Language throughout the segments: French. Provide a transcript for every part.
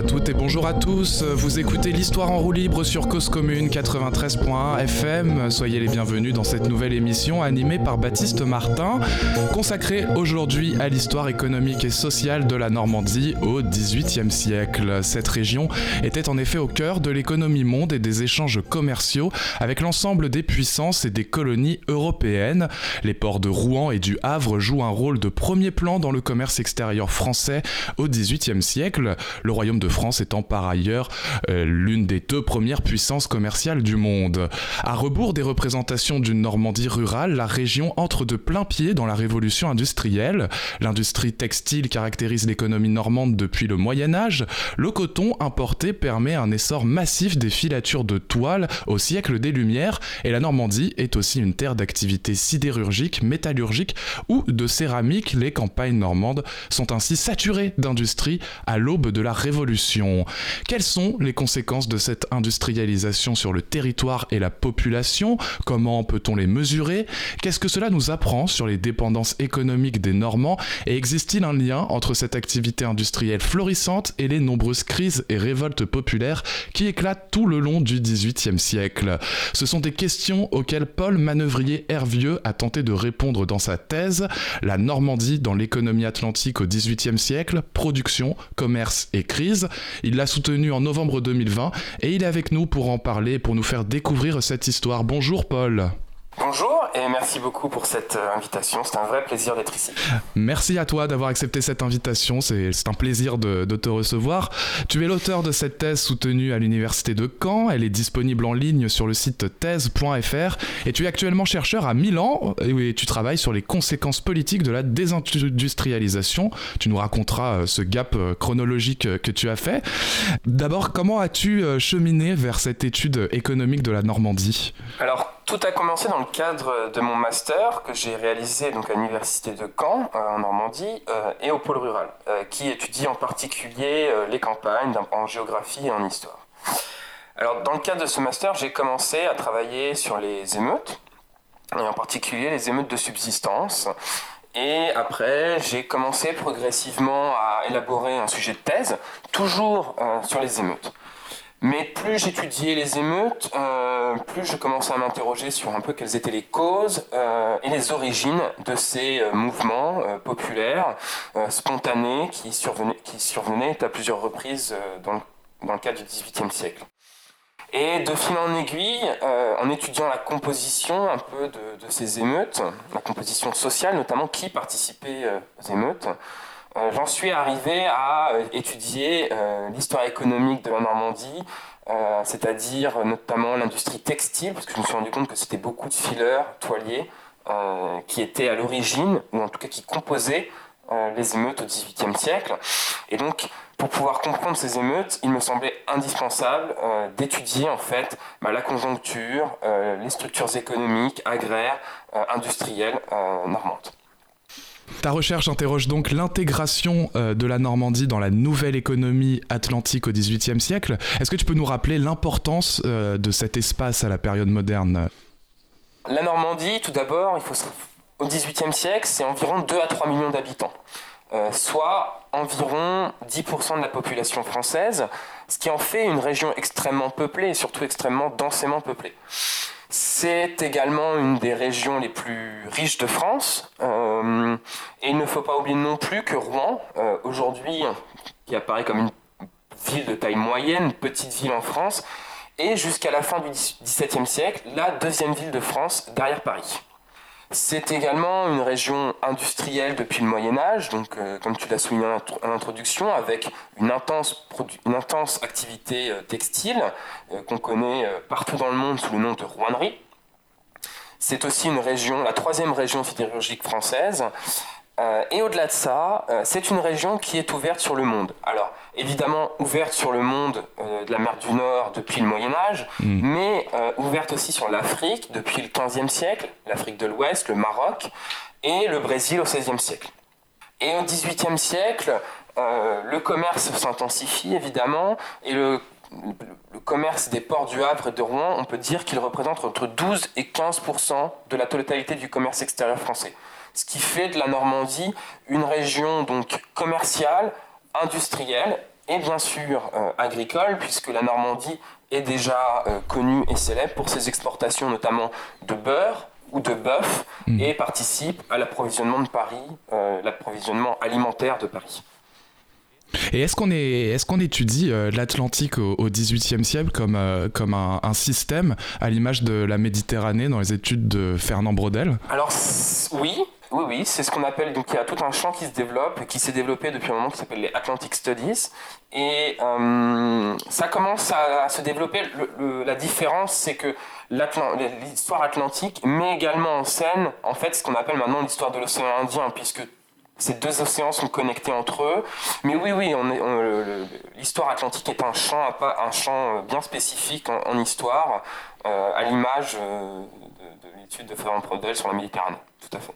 à toutes et bonjour à tous. Vous écoutez l'histoire en roue libre sur Cause Commune 93.1 FM. Soyez les bienvenus dans cette nouvelle émission animée par Baptiste Martin, consacrée aujourd'hui à l'histoire économique et sociale de la Normandie au XVIIIe siècle. Cette région était en effet au cœur de l'économie monde et des échanges commerciaux avec l'ensemble des puissances et des colonies européennes. Les ports de Rouen et du Havre jouent un rôle de premier plan dans le commerce extérieur français au XVIIIe siècle le Royaume de France étant par ailleurs euh, l'une des deux premières puissances commerciales du monde. À rebours des représentations d'une Normandie rurale, la région entre de plein pied dans la révolution industrielle. L'industrie textile caractérise l'économie normande depuis le Moyen Âge. Le coton importé permet un essor massif des filatures de toile au siècle des Lumières et la Normandie est aussi une terre d'activité sidérurgique, métallurgique ou de céramique. Les campagnes normandes sont ainsi saturées d'industrie à l'aube de la révolution. Quelles sont les conséquences de cette industrialisation sur le territoire et la population? Comment peut-on les mesurer? Qu'est-ce que cela nous apprend sur les dépendances économiques des Normands? Et existe-t-il un lien entre cette activité industrielle florissante et les nombreuses crises et révoltes populaires qui éclatent tout le long du XVIIIe siècle? Ce sont des questions auxquelles Paul Manœuvrier Hervieux a tenté de répondre dans sa thèse La Normandie dans l'économie atlantique au XVIIIe siècle, production, commerce et crise. L'a soutenu en novembre 2020 et il est avec nous pour en parler, pour nous faire découvrir cette histoire. Bonjour Paul. Bonjour et merci beaucoup pour cette euh, invitation. C'est un vrai plaisir d'être ici. Merci à toi d'avoir accepté cette invitation. C'est un plaisir de, te recevoir. Tu es l'auteur de cette thèse soutenue à l'Université de Caen. Elle est disponible en ligne sur le site thèse.fr. Et tu es actuellement chercheur à Milan et tu travailles sur les conséquences politiques de la désindustrialisation. Tu nous raconteras euh, ce gap euh, chronologique que tu as fait. D'abord, comment as-tu cheminé vers cette étude économique de la Normandie? Alors, tout a commencé dans le cadre de mon master que j'ai réalisé donc à l'université de Caen euh, en Normandie euh, et au pôle rural, euh, qui étudie en particulier les campagnes en géographie et en histoire. Alors dans le cadre de ce master, j'ai commencé à travailler sur les émeutes et en particulier les émeutes de subsistance. Et après, j'ai commencé progressivement à élaborer un sujet de thèse, toujours sur les émeutes. Mais plus j'étudiais les émeutes, euh, plus je commençais à m'interroger sur un peu quelles étaient les causes euh, et les origines de ces euh, mouvements populaires, spontanés, qui survenaient, qui survenaient à plusieurs reprises dans le, dans, le, cadre du XVIIIe siècle. Et de fil en aiguille, en étudiant la composition un peu de, de, ces émeutes, la composition sociale notamment, qui participait aux émeutes, euh, j'en suis arrivé à euh, étudier euh, l'histoire économique de la Normandie, c'est-à-dire notamment l'industrie textile, parce que je me suis rendu compte que c'était beaucoup de fileurs, toiliers, qui étaient à l'origine, ou en tout cas qui composaient les émeutes au XVIIIe siècle. Et donc, pour pouvoir comprendre ces émeutes, il me semblait indispensable d'étudier en fait bah, la conjoncture, les structures économiques, agraires, industrielles normandes. Ta recherche interroge donc l'intégration euh, de la Normandie dans la nouvelle économie atlantique au XVIIIe siècle. Est-ce que tu peux nous rappeler l'importance euh, de cet espace à la période moderne? La Normandie, tout d'abord, il faut au XVIIIe siècle, c'est environ 2 à 3 millions d'habitants, euh, soit environ 10% de la population française, ce qui en fait une région extrêmement peuplée et surtout extrêmement densément peuplée. C'est également une des régions les plus riches de France. Euh, et il ne faut pas oublier non plus que Rouen, euh, aujourd'hui, qui apparaît comme une ville de taille moyenne, petite ville en France, est jusqu'à la fin du XVIIe siècle la deuxième ville de France derrière Paris. C'est également une région industrielle depuis le Moyen Âge, donc euh, comme tu l'as souligné en introduction, avec une intense, une intense activité euh, textile euh, qu'on connaît partout dans le monde sous le nom de rouennerie. C'est aussi une région, la troisième région sidérurgique française, et au-delà de ça, c'est une région qui est ouverte sur le monde. Alors, évidemment, ouverte sur le monde euh, de la mer du Nord depuis le Moyen Âge, hmm. mais ouverte aussi sur l'Afrique depuis le XVe siècle, l'Afrique de l'Ouest, le Maroc, et le Brésil au XVIe siècle. Et au XVIIIe siècle, le commerce s'intensifie, évidemment, et le le commerce des ports du Havre et de Rouen, on peut dire qu'il représente entre 12 et 15% de la totalité du commerce extérieur français ce qui fait de la Normandie une région donc commerciale, industrielle et bien sûr agricole, puisque la Normandie est déjà connue et célèbre pour ses exportations notamment de beurre, ou de bœuf mm. et participe à l'approvisionnement de Paris, euh, l'approvisionnement alimentaire de Paris. Et est-ce qu'on est, est qu'on étudie euh, l'Atlantique au XVIIIe siècle comme, euh, comme un, système à l'image de la Méditerranée dans les études de Fernand Braudel? Alors oui, oui, oui, c'est ce qu'on appelle, donc il y a tout un champ qui se développe, qui s'est développé depuis un moment qui s'appelle les Atlantic Studies. Et euh, ça commence à, se développer. la différence, c'est que l'histoire atlantique met également en scène, en fait, ce qu'on appelle maintenant l'histoire de l'océan Indien, puisque ces deux océans sont connectés entre eux. Mais oui, oui, l'histoire atlantique est un champ, un champ bien spécifique en, histoire, euh, à l'image euh, de, l'étude de Fernand Prodel sur la Méditerranée. Tout à fait.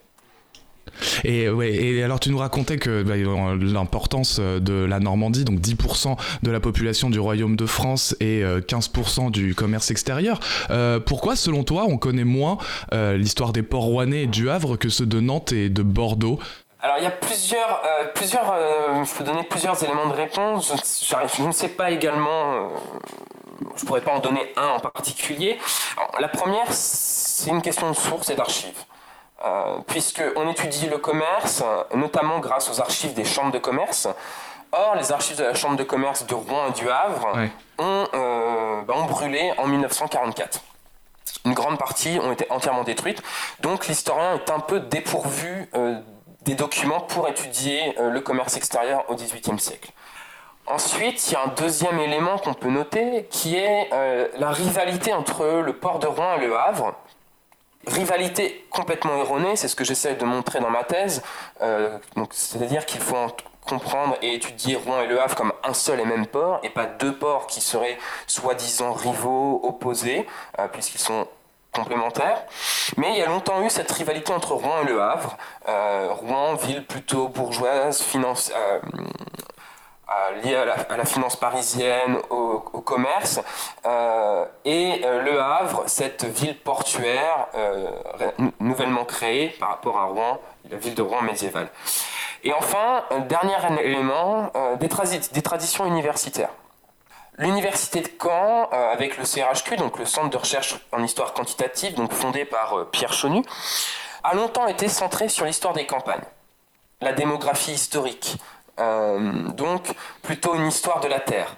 Et, ouais, et alors tu nous racontais que bah, l'importance euh, de la Normandie, donc 10% de la population du Royaume de France et 15% euh, du commerce extérieur. Euh, pourquoi, selon toi, on connaît moins l'histoire des ports rouennais et du Havre que ceux de Nantes et de Bordeaux? Alors il y a plusieurs, plusieurs je peux donner plusieurs éléments de réponse. Je, ne sais pas également, je pourrais pas en donner un en particulier. la première, c'est une question de source et d'archives. Euh, puisqu'on étudie le commerce, notamment grâce aux archives des chambres de commerce. Or, les archives de la chambre de commerce de Rouen et du Havre euh, bah, ont, brûlé en 1944 une grande partie ont été entièrement détruites. Donc l'historien est un peu dépourvu euh, des documents pour étudier le commerce extérieur au XVIIIe siècle. Ensuite, il y a un deuxième élément qu'on peut noter qui est la rivalité entre le port de Rouen et le Havre rivalité complètement erronée, c'est ce que j'essaie de montrer dans ma thèse. Euh, c'est-à-dire qu'il faut comprendre et étudier Rouen et Le Havre comme un seul et même port, et pas deux ports qui seraient soi-disant rivaux, opposés, euh, puisqu'ils sont complémentaires. Mais il y a longtemps eu cette rivalité entre Rouen et Le Havre. Euh, Rouen, ville plutôt bourgeoise, finance, lié à la, finance parisienne, au, commerce, euh, et euh, Le Havre, cette ville portuaire nouvellement créée par rapport à Rouen, la ville de Rouen médiévale. Et enfin, dernier élément, des, traditions universitaires. L'université de Caen, avec le CRHQ, donc le Centre de recherche en histoire quantitative, donc fondé par Pierre Chonu, a longtemps été centrée sur l'histoire des campagnes, la démographie historique, euh, donc plutôt une histoire de la Terre.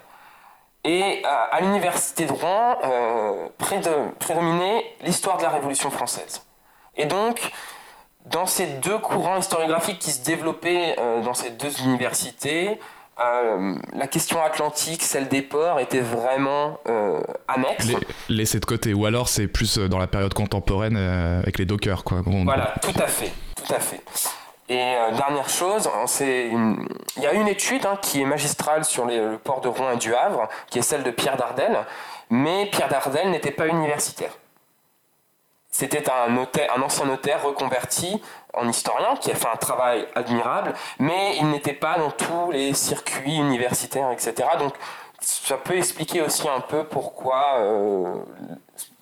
Et à, l'université de Rouen euh, prédominait l'histoire de la Révolution française. Et donc, dans ces deux courants historiographiques qui se développaient euh, dans ces deux universités, la question atlantique, celle des ports, était vraiment annexe. laissée de côté, ou alors c'est plus dans la période contemporaine avec les dockers, quoi. Voilà, tout à fait, tout à fait. Et euh, dernière chose, il y a une étude hein, qui est magistrale sur le port de Rouen et du Havre, qui est celle de Pierre Dardel, mais Pierre Dardel n'était pas universitaire. C'était un, un ancien notaire reconverti en historien qui a fait un travail admirable, mais il n'était pas dans tous les circuits universitaires, etc. Donc ça peut expliquer aussi un peu pourquoi euh,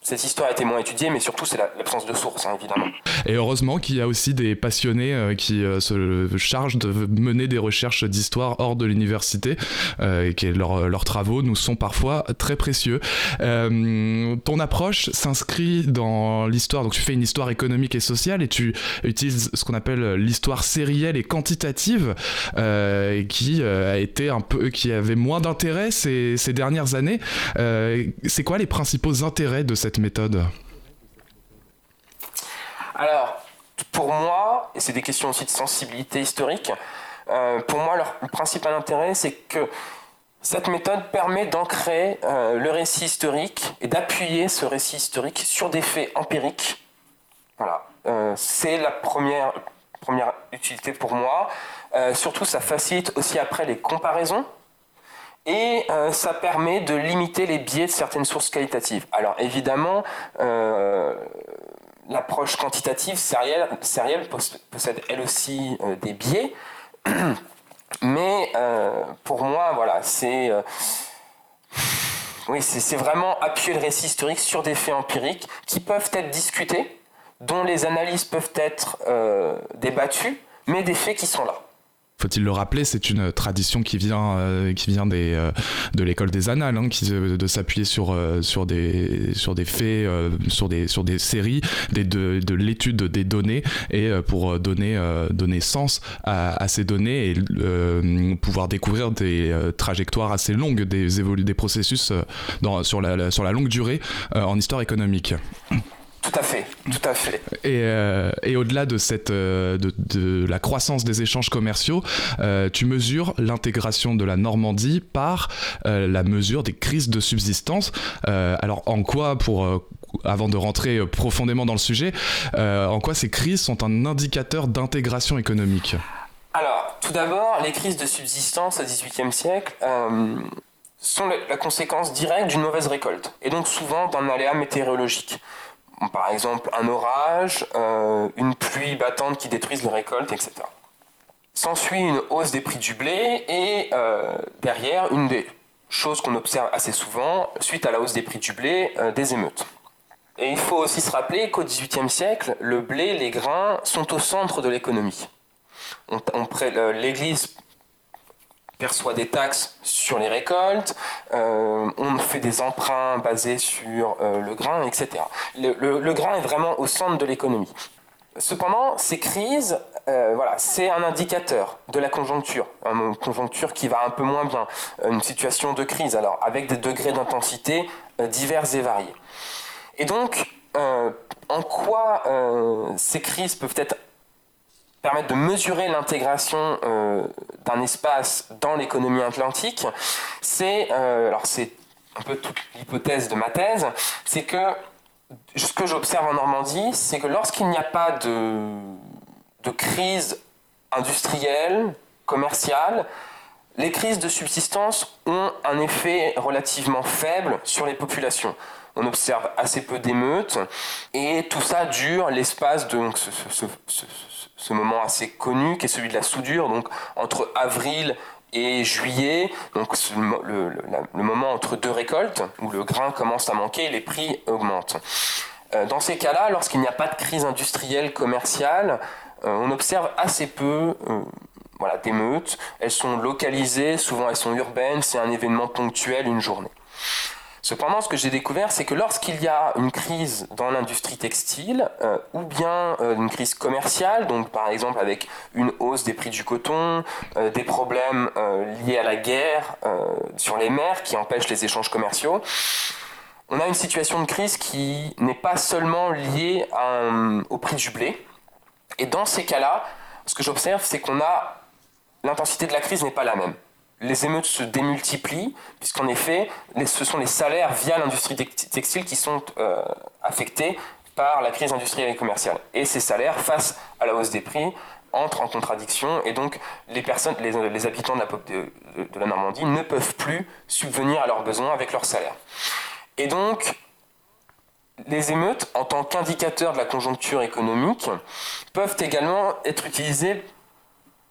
cette histoire a été moins étudiée, mais surtout c'est l'absence de sources, hein, évidemment. Et heureusement qu'il y a aussi des passionnés euh, qui euh, se chargent de mener des recherches d'histoire hors de l'université, euh, et que leurs travaux nous sont parfois très précieux. ton approche s'inscrit dans l'histoire, donc tu fais une histoire économique et sociale, et tu utilises ce qu'on appelle l'histoire sérielle et quantitative, qui a été un peu, qui avait moins d'intérêt ces, ces dernières années. c'est quoi les principaux intérêts de cette méthode Alors, pour moi, et c'est des questions aussi de sensibilité historique, euh, pour moi, leur principal intérêt, c'est que cette méthode permet d'ancrer euh, le récit historique et d'appuyer ce récit historique sur des faits empiriques. Voilà, euh, c'est la première, première utilité pour moi. surtout, ça facilite aussi après les comparaisons et euh, ça permet de limiter les biais de certaines sources qualitatives. Alors évidemment, euh, l'approche quantitative sérielle, possède elle aussi euh, des biais, mais pour moi, voilà, c'est oui, c'est vraiment appuyer le récit historique sur des faits empiriques qui peuvent être discutés, dont les analyses peuvent être débattues, mais des faits qui sont là. Faut-il le rappeler, c'est une tradition qui vient, euh, qui vient des, euh, de l'école des annales, hein, qui, de s'appuyer sur, euh, sur, des, sur des faits, sur, des, sur des séries, des, de, de l'étude des données, et pour donner, donner sens à, à, ces données et pouvoir découvrir des trajectoires assez longues, des, des processus dans, sur, la, sur la longue durée en histoire économique. Tout à fait, tout à fait. Et, euh, et au-delà de, cette, euh, de, de, la croissance des échanges commerciaux, euh, tu mesures l'intégration de la Normandie par la mesure des crises de subsistance. alors en quoi, pour, avant de rentrer profondément dans le sujet, en quoi ces crises sont un indicateur d'intégration économique? Alors, tout d'abord, les crises de subsistance au XVIIIe siècle sont la conséquence directe d'une mauvaise récolte, et donc souvent d'un aléa météorologique par exemple un orage, euh, une pluie battante qui détruisent les récoltes, etc. S'ensuit une hausse des prix du blé et euh, derrière, une des choses qu'on observe assez souvent, suite à la hausse des prix du blé, euh, des émeutes. Et il faut aussi se rappeler qu'au XVIIIe siècle, le blé, les grains sont au centre de l'économie. L'Église perçoit des taxes sur les récoltes, euh, on fait des emprunts basés sur euh, le grain, etc. Le, grain est vraiment au centre de l'économie. Cependant, ces crises, euh, voilà, c'est un indicateur de la conjoncture, une conjoncture qui va un peu moins bien, une situation de crise, alors avec des degrés d'intensité divers et variés. Et donc, en quoi ces crises peuvent être permettre de mesurer l'intégration euh, d'un espace dans l'économie atlantique, c'est, euh, alors c'est un peu toute l'hypothèse de ma thèse, c'est que ce que j'observe en Normandie, c'est que lorsqu'il n'y a pas de, de crise industrielle, commerciale, les crises de subsistance ont un effet relativement faible sur les populations. On observe assez peu d'émeutes et tout ça dure l'espace de ce, ce moment assez connu qui est celui de la soudure, donc entre avril et juillet, donc le, moment entre deux récoltes, où le grain commence à manquer et les prix augmentent. Euh, dans ces cas-là, lorsqu'il n'y a pas de crise industrielle commerciale, euh, on observe assez peu euh, voilà, d'émeutes. Elles sont localisées, souvent elles sont urbaines, c'est un événement ponctuel, une journée. Cependant, ce que j'ai découvert, c'est que lorsqu'il y a une crise dans l'industrie textile, euh, ou bien euh, une crise commerciale, donc par exemple avec une hausse des prix du coton, euh, des problèmes liés à la guerre sur les mers qui empêchent les échanges commerciaux, on a une situation de crise qui n'est pas seulement liée au prix du blé. Et dans ces cas-là, ce que j'observe, c'est qu'on a l'intensité de la crise n'est pas la même les émeutes se démultiplient, puisqu'en effet, ce sont les salaires via l'industrie textile qui sont euh, affectés par la crise industrielle et commerciale. Et ces salaires, face à la hausse des prix, entrent en contradiction, et donc les, personnes, les, habitants de la, de la Normandie ne peuvent plus subvenir à leurs besoins avec leurs salaires. Et donc, les émeutes, en tant qu'indicateur de la conjoncture économique, peuvent également être utilisées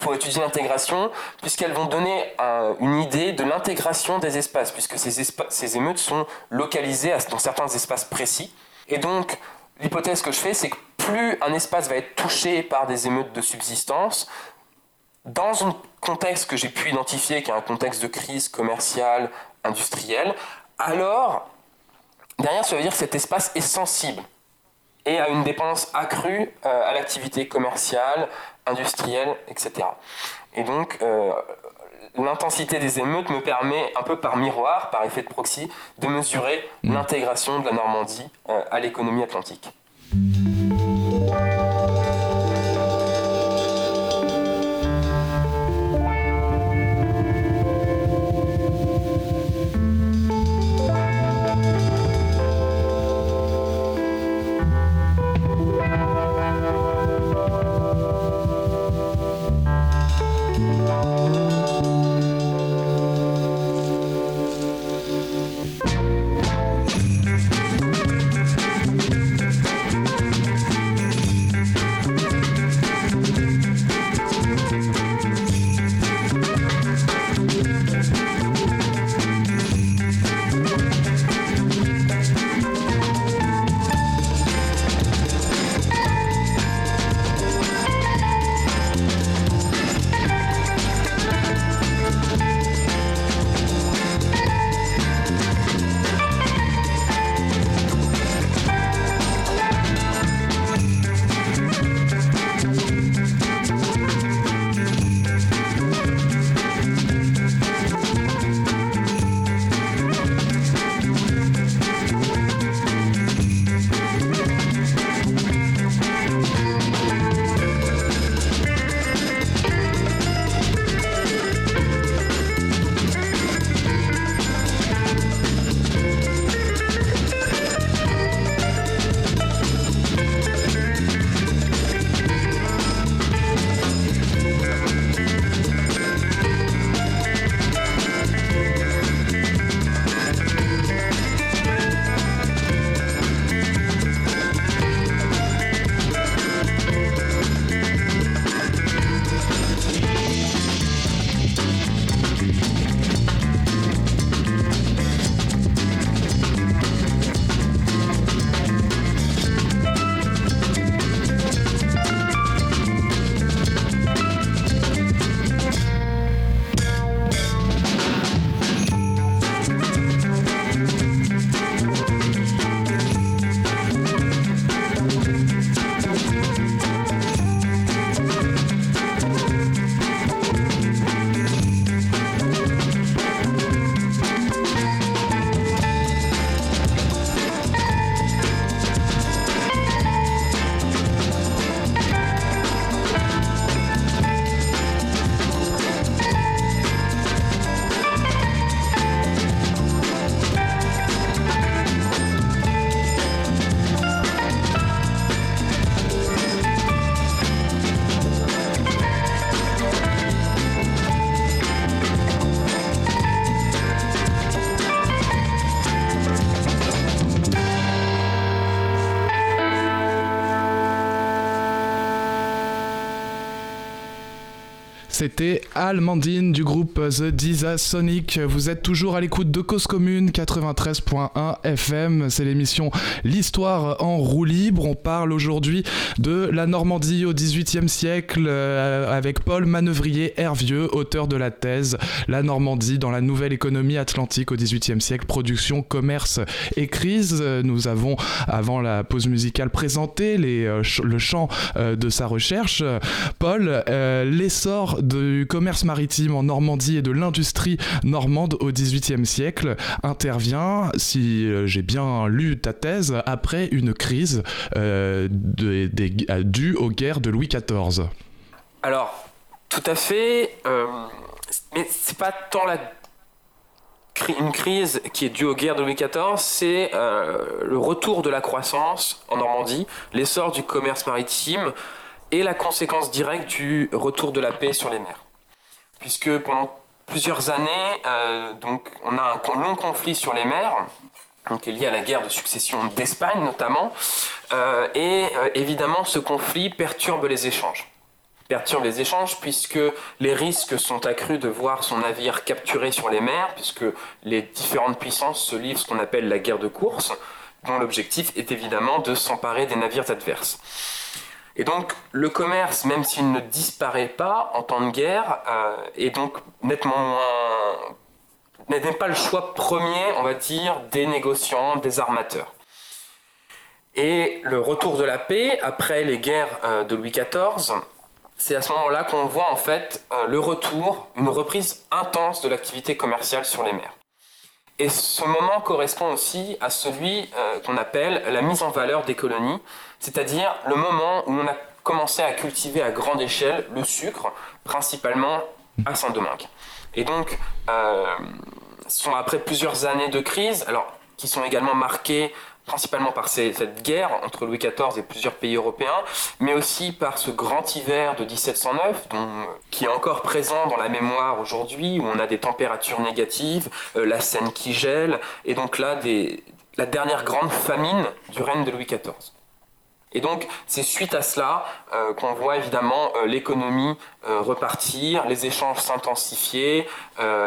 pour étudier l'intégration, puisqu'elles vont donner une idée de l'intégration des espaces, puisque ces, ces émeutes sont localisées dans certains espaces précis. Et donc, l'hypothèse que je fais, c'est que plus un espace va être touché par des émeutes de subsistance, dans un contexte que j'ai pu identifier, qui est un contexte de crise commerciale, industrielle, alors, derrière, ça veut dire que cet espace est sensible et à une dépendance accrue euh, à l'activité commerciale, industrielle, etc. Et donc, euh, l'intensité des émeutes me permet, un peu par miroir, par effet de proxy, de mesurer mmh. l'intégration de la Normandie euh, à l'économie atlantique. C'était Almandine du groupe The Disa Sonic. Vous êtes toujours à l'écoute de Cause Commune 93.1 FM. C'est l'émission L'Histoire en roue libre. On parle aujourd'hui de la Normandie au XVIIIe siècle euh, avec Paul Manœuvrier Hervieux, auteur de la thèse La Normandie dans la nouvelle économie atlantique au XVIIIe siècle, production, commerce et crise. Nous avons, avant la pause musicale, présenté euh, le champ euh, de sa recherche. Paul, l'essor du commerce maritime en Normandie et de l'industrie normande au XVIIIe siècle intervient, si euh, j'ai bien lu ta thèse, après une crise euh, due aux guerres de Louis XIV. Alors, tout à fait, euh, mais c'est pas tant la une crise qui est due aux guerres de Louis XIV, c'est le retour de la croissance en Normandie, l'essor du commerce maritime, et la conséquence directe du retour de la paix sur les mers. Puisque pendant plusieurs années, euh, donc, on a un long conflit sur les mers, qui est lié à la guerre de succession d'Espagne notamment, euh, et euh, évidemment ce conflit perturbe les échanges. Perturbe les échanges puisque les risques sont accrus de voir son navire capturé sur les mers, puisque les différentes puissances se livrent ce qu'on appelle la guerre de course, dont l'objectif est évidemment de s'emparer des navires adverses. Et donc le commerce, même s'il ne disparaît pas en temps de guerre, euh, est donc nettement moins n'est pas le choix premier, on va dire, des négociants, des armateurs. Et le retour de la paix, après les guerres euh, de Louis XIV, c'est à ce moment-là qu'on voit en fait euh, le retour, une reprise intense de l'activité commerciale sur les mers. Et ce moment correspond aussi à celui qu'on appelle la mise en valeur des colonies, c'est-à-dire le moment où on a commencé à cultiver à grande échelle le sucre, principalement à Saint-Domingue. Et donc, euh, ce sont après plusieurs années de crise, alors qui sont également marquées principalement par cette guerre entre Louis XIV et plusieurs pays européens, mais aussi par ce grand hiver de 1709, qui est encore présent dans la mémoire aujourd'hui, où on a des températures négatives, euh, la Seine qui gèle, et donc là, la dernière grande famine du règne de Louis XIV. Et donc, c'est suite à cela euh, qu'on voit évidemment euh, l'économie euh, repartir, les échanges s'intensifier,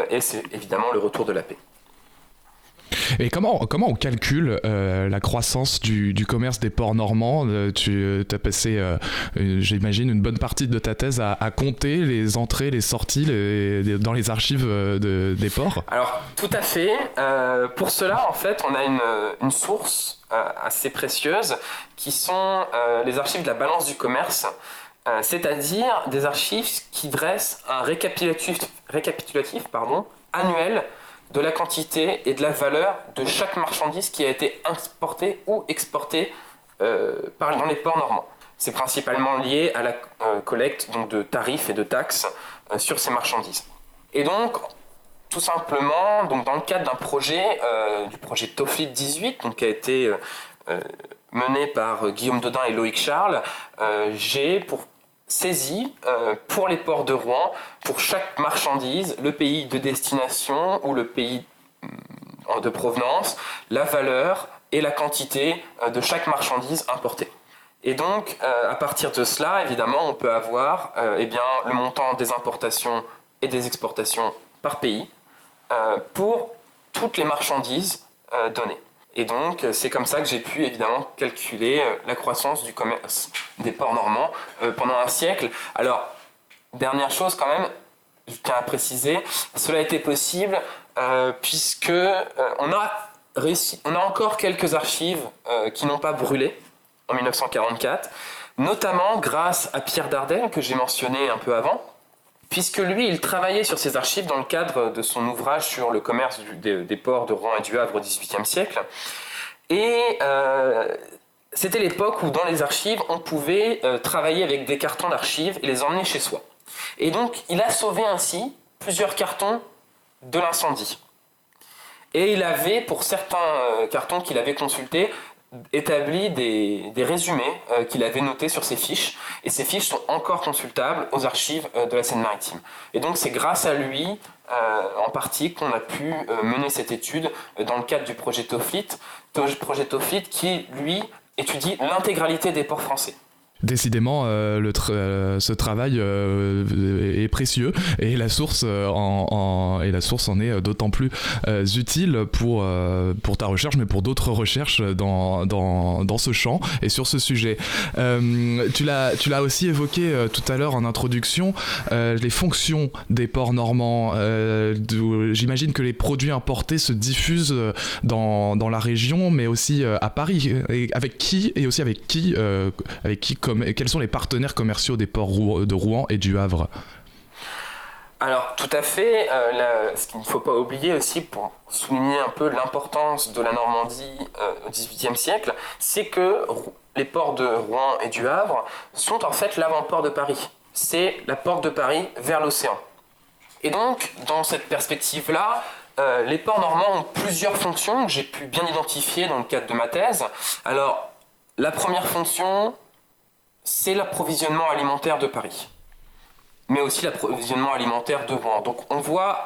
et c'est évidemment le retour de la paix. Et comment, comment on calcule la croissance du, commerce des ports normands Tu as passé, j'imagine, une bonne partie de ta thèse à, compter les entrées, les sorties dans les archives des ports? Alors, tout à fait. pour cela, en fait, on a une, une source euh, assez précieuses, qui sont euh, les archives de la balance du commerce, euh, c'est-à-dire des archives qui dressent un récapitulatif, récapitulatif pardon, annuel de la quantité et de la valeur de chaque marchandise qui a été importée ou exportée par, dans les ports normands. C'est principalement lié à la collecte donc, de tarifs et de taxes sur ces marchandises. Et donc, tout simplement, donc dans le cadre d'un projet, euh, du projet Toflit 18, donc, qui a été euh, euh, mené par Guillaume Dodin et Loïc Charles, j'ai pour saisi pour les ports de Rouen, pour chaque marchandise, le pays de destination ou le pays mm, de provenance, la valeur et la quantité de chaque marchandise importée. Et donc, à partir de cela, évidemment, on peut avoir eh bien, le montant des importations et des exportations par pays, euh, pour toutes les marchandises euh, données. Et donc, c'est comme ça que j'ai pu évidemment calculer euh, la croissance du commerce des ports normands pendant un siècle. Alors, dernière chose quand même, je tiens à préciser, cela a été possible puisque on a réussi, on a encore quelques archives qui n'ont pas brûlé en 1944, notamment grâce à Pierre Dardenne que j'ai mentionné un peu avant, puisque lui, il travaillait sur ses archives dans le cadre de son ouvrage sur le commerce des, ports de Rouen et du Havre au XVIIIe siècle. Et euh, c'était l'époque où dans les archives, on pouvait euh, travailler avec des cartons d'archives et les emmener chez soi. Et donc, il a sauvé ainsi plusieurs cartons de l'incendie. Et il avait, pour certains euh, cartons qu'il avait consultés, établi des, résumés euh, qu'il avait notés sur ses fiches, et ces fiches sont encore consultables aux archives euh, de la Seine-Maritime. Et donc c'est grâce à lui, euh, en partie, qu'on a pu mener cette étude dans le cadre du projet Toflit, projet Toflit qui, lui, étudie l'intégralité des ports français. Décidément, euh, euh, ce travail euh, est précieux et la source en, est d'autant plus utile pour, ta recherche, mais pour d'autres recherches dans, ce champ et sur ce sujet. tu l'as aussi évoqué tout à l'heure en introduction, les fonctions des ports normands. J'imagine que les produits importés se diffusent dans, la région, mais aussi à Paris. Avec qui et aussi avec qui quels sont les partenaires commerciaux des ports de Rouen et du Havre? Alors tout à fait, euh, ce qu'il ne faut pas oublier aussi pour souligner un peu l'importance de la Normandie euh, au XVIIIe siècle, c'est que les ports de Rouen et du Havre sont en fait l'avant-port de Paris. C'est la porte de Paris vers l'océan. Et donc, dans cette perspective-là, euh, les ports normands ont plusieurs fonctions que j'ai pu bien identifier dans le cadre de ma thèse. Alors, la première fonction, c'est l'approvisionnement alimentaire de Paris, mais aussi l'approvisionnement alimentaire de Rouen. Donc on voit,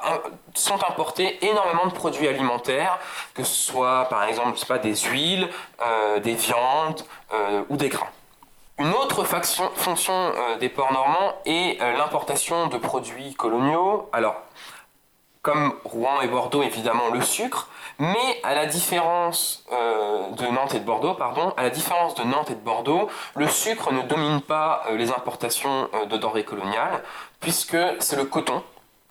sont importés énormément de produits alimentaires, que ce soit par exemple pas, des huiles, euh, des viandes euh, ou des grains. Une autre fonction euh, des ports normands est l'importation de produits coloniaux. Alors, comme Rouen et Bordeaux, évidemment, le sucre, mais à la différence euh, de Nantes et de Bordeaux, pardon, à la différence de Nantes et de Bordeaux, le sucre ne domine pas euh, les importations euh, de denrées coloniales, puisque c'est le coton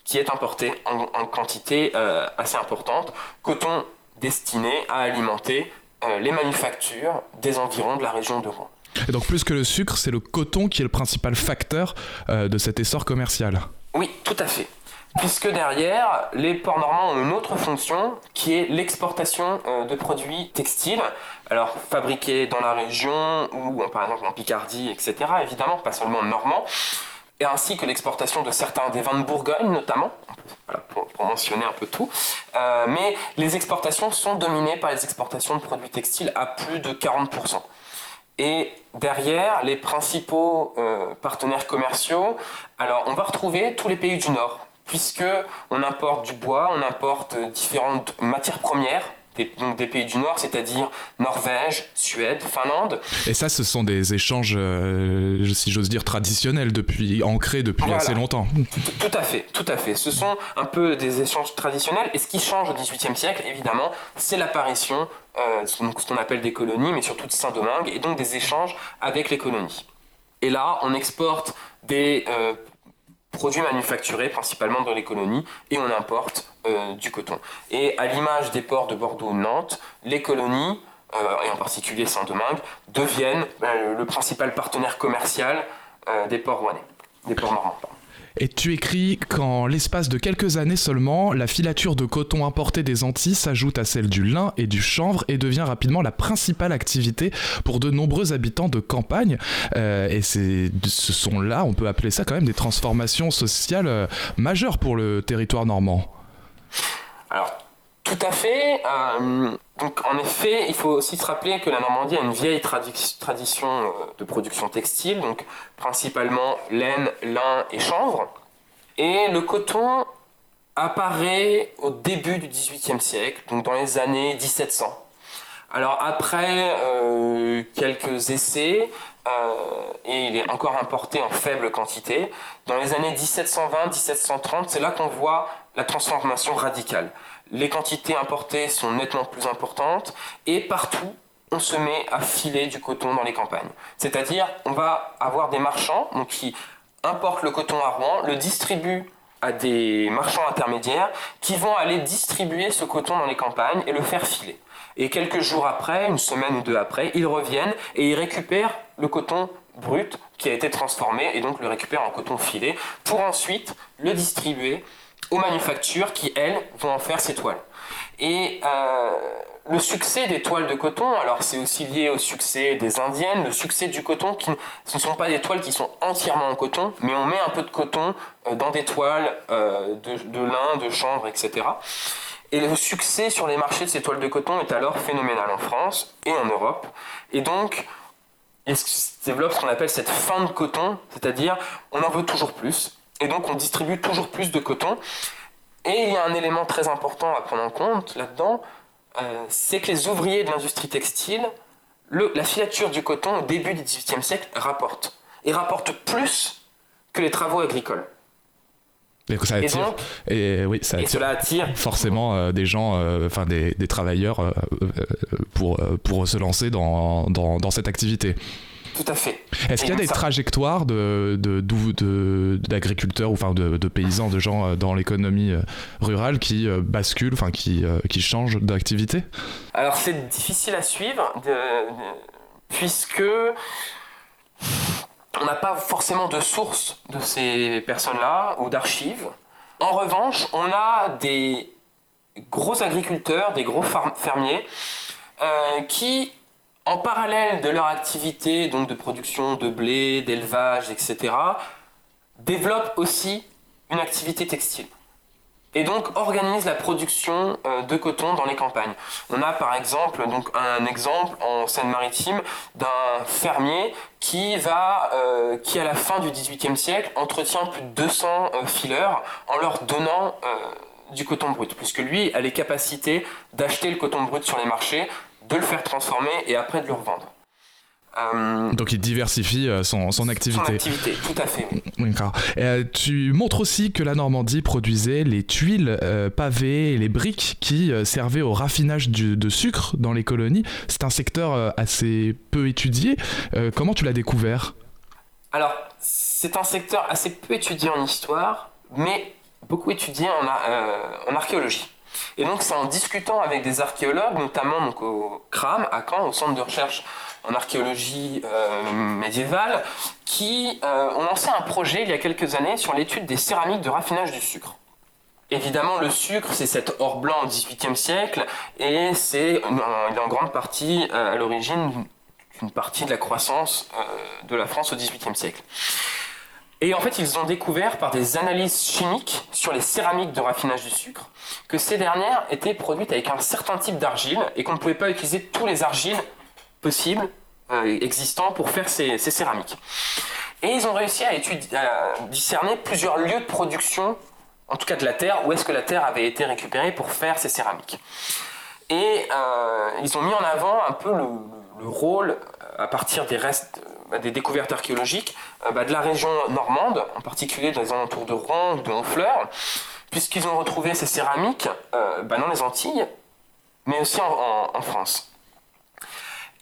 qui est importé en, en quantité assez importante, coton destiné à alimenter les manufactures des environs de la région de Rouen. Et donc plus que le sucre, c'est le coton qui est le principal facteur de cet essor commercial. Oui, tout à fait puisque derrière, les ports normands ont une autre fonction qui est l'exportation euh, de produits textiles, alors fabriqués dans la région ou par exemple en Picardie, etc. Évidemment, pas seulement normand, et ainsi que l'exportation de certains des vins de Bourgogne notamment, voilà, pour, mentionner un peu tout. Euh, mais les exportations sont dominées par les exportations de produits textiles à plus de 40%. Et derrière, les principaux euh, partenaires commerciaux, alors on va retrouver tous les pays du Nord, puisque on importe du bois, on importe différentes matières premières des, donc des pays du Nord, c'est-à-dire Norvège, Suède, Finlande. Et ça, ce sont des échanges, euh, si j'ose dire, traditionnels, depuis, ancrés depuis assez longtemps. Tout, à fait, tout à fait. Ce sont un peu des échanges traditionnels. Et ce qui change au XVIIIe siècle, évidemment, c'est l'apparition euh, de ce qu'on appelle des colonies, mais surtout de Saint-Domingue, et donc des échanges avec les colonies. Et là, on exporte des euh, produits manufacturés principalement dans les colonies et on importe euh, du coton. Et à l'image des ports de Bordeaux Nantes, les colonies, euh, et en particulier Saint-Domingue, deviennent euh, le principal partenaire commercial des ports rouennais, des ports normands. Et tu écris qu'en l'espace de quelques années seulement, la filature de coton importé des Antilles s'ajoute à celle du lin et du chanvre et devient rapidement la principale activité pour de nombreux habitants de campagne. Euh, et ce sont là, on peut appeler ça quand même des transformations sociales euh, majeures pour le territoire normand. Alors, tout à fait. Euh, donc, en effet, il faut aussi se rappeler que la Normandie a une vieille tradition euh, de production textile, donc principalement laine, lin et chanvre. Et le coton apparaît au début du XVIIIe siècle, donc dans les années 1700. Alors après euh, quelques essais, et il est encore importé en faible quantité, dans les années 1720-1730, c'est là qu'on voit la transformation radicale les quantités importées sont nettement plus importantes et partout on se met à filer du coton dans les campagnes. C'est-à-dire on va avoir des marchands qui importent le coton à Rouen, le distribuent à des marchands intermédiaires qui vont aller distribuer ce coton dans les campagnes et le faire filer. Et quelques jours après, une semaine ou deux après, ils reviennent et ils récupèrent le coton brut qui a été transformé et donc le récupèrent en coton filé pour ensuite le distribuer aux manufactures qui, elles, vont en faire ces toiles. Et euh, le succès des toiles de coton, alors c'est aussi lié au succès des indiennes, le succès du coton, qui, ce ne sont pas des toiles qui sont entièrement en coton, mais on met un peu de coton euh, dans des toiles euh, de, de, lin, de chanvre, etc. Et le succès sur les marchés de ces toiles de coton est alors phénoménal en France et en Europe. Et donc, il se développe ce qu'on appelle cette fin de coton, c'est-à-dire on en veut toujours plus, et donc on distribue toujours plus de coton. Et il y a un élément très important à prendre en compte là-dedans, euh, c'est que les ouvriers de l'industrie textile la filature du coton au début du XVIIIe siècle rapporte. Et rapporte plus que les travaux agricoles. Et ça attire, et, oui, ça cela attire forcément euh, des gens, euh, enfin des, des, travailleurs pour, pour se lancer dans, dans, dans cette activité. Tout à fait. Est-ce qu'il y a des trajectoires d'agriculteurs de, de, ou enfin de, paysans, de gens dans l'économie rurale qui basculent, enfin qui, qui changent d'activité? Alors c'est difficile à suivre puisque on n'a pas forcément de source de ces personnes-là ou d'archives. En revanche, on a des gros agriculteurs, des gros fermiers euh, qui, en parallèle de leur activité donc de production de blé, d'élevage, etc., développent aussi une activité textile et donc organise la production euh, de coton dans les campagnes. On a par exemple donc un exemple en Seine-Maritime d'un fermier qui va euh, qui à la fin du XVIIIe siècle entretient plus de 200 euh, fileurs en leur donnant du coton brut, puisque lui a les capacités d'acheter le coton brut sur les marchés, de le faire transformer et après de le revendre. Euh, Donc il diversifie euh, son, son, activité. Son activité, tout à fait. D'accord. Euh, tu montres aussi que la Normandie produisait les tuiles pavées et les briques qui servaient au raffinage de sucre dans les colonies. C'est un secteur assez peu étudié. comment tu l'as découvert? Alors, c'est un secteur assez peu étudié en histoire, mais beaucoup étudié en, en archéologie. Et donc c'est en discutant avec des archéologues, notamment donc, au CRAM, à Caen, au centre de recherche en archéologie euh, médiévale, qui euh, ont lancé un projet il y a quelques années sur l'étude des céramiques de raffinage du sucre. Évidemment, le sucre, c'est cet or blanc au XVIIIe siècle, et c'est il est en grande partie euh, à l'origine d'une partie de la croissance de la France au XVIIIe siècle. Et en fait, ils ont découvert par des analyses chimiques sur les céramiques de raffinage du sucre que ces dernières étaient produites avec un certain type d'argile et qu'on ne pouvait pas utiliser tous les argiles possibles euh, existants pour faire ces, céramiques. Et ils ont réussi à, discerner plusieurs lieux de production, en tout cas de la terre, où est-ce que la terre avait été récupérée pour faire ces céramiques. Et euh, ils ont mis en avant un peu le, rôle, à partir des restes, euh, des découvertes archéologiques, bah, de la région normande, en particulier dans les alentours de Rouen ou de Honfleur, puisqu'ils ont retrouvé ces céramiques bah, dans les Antilles, mais aussi en France.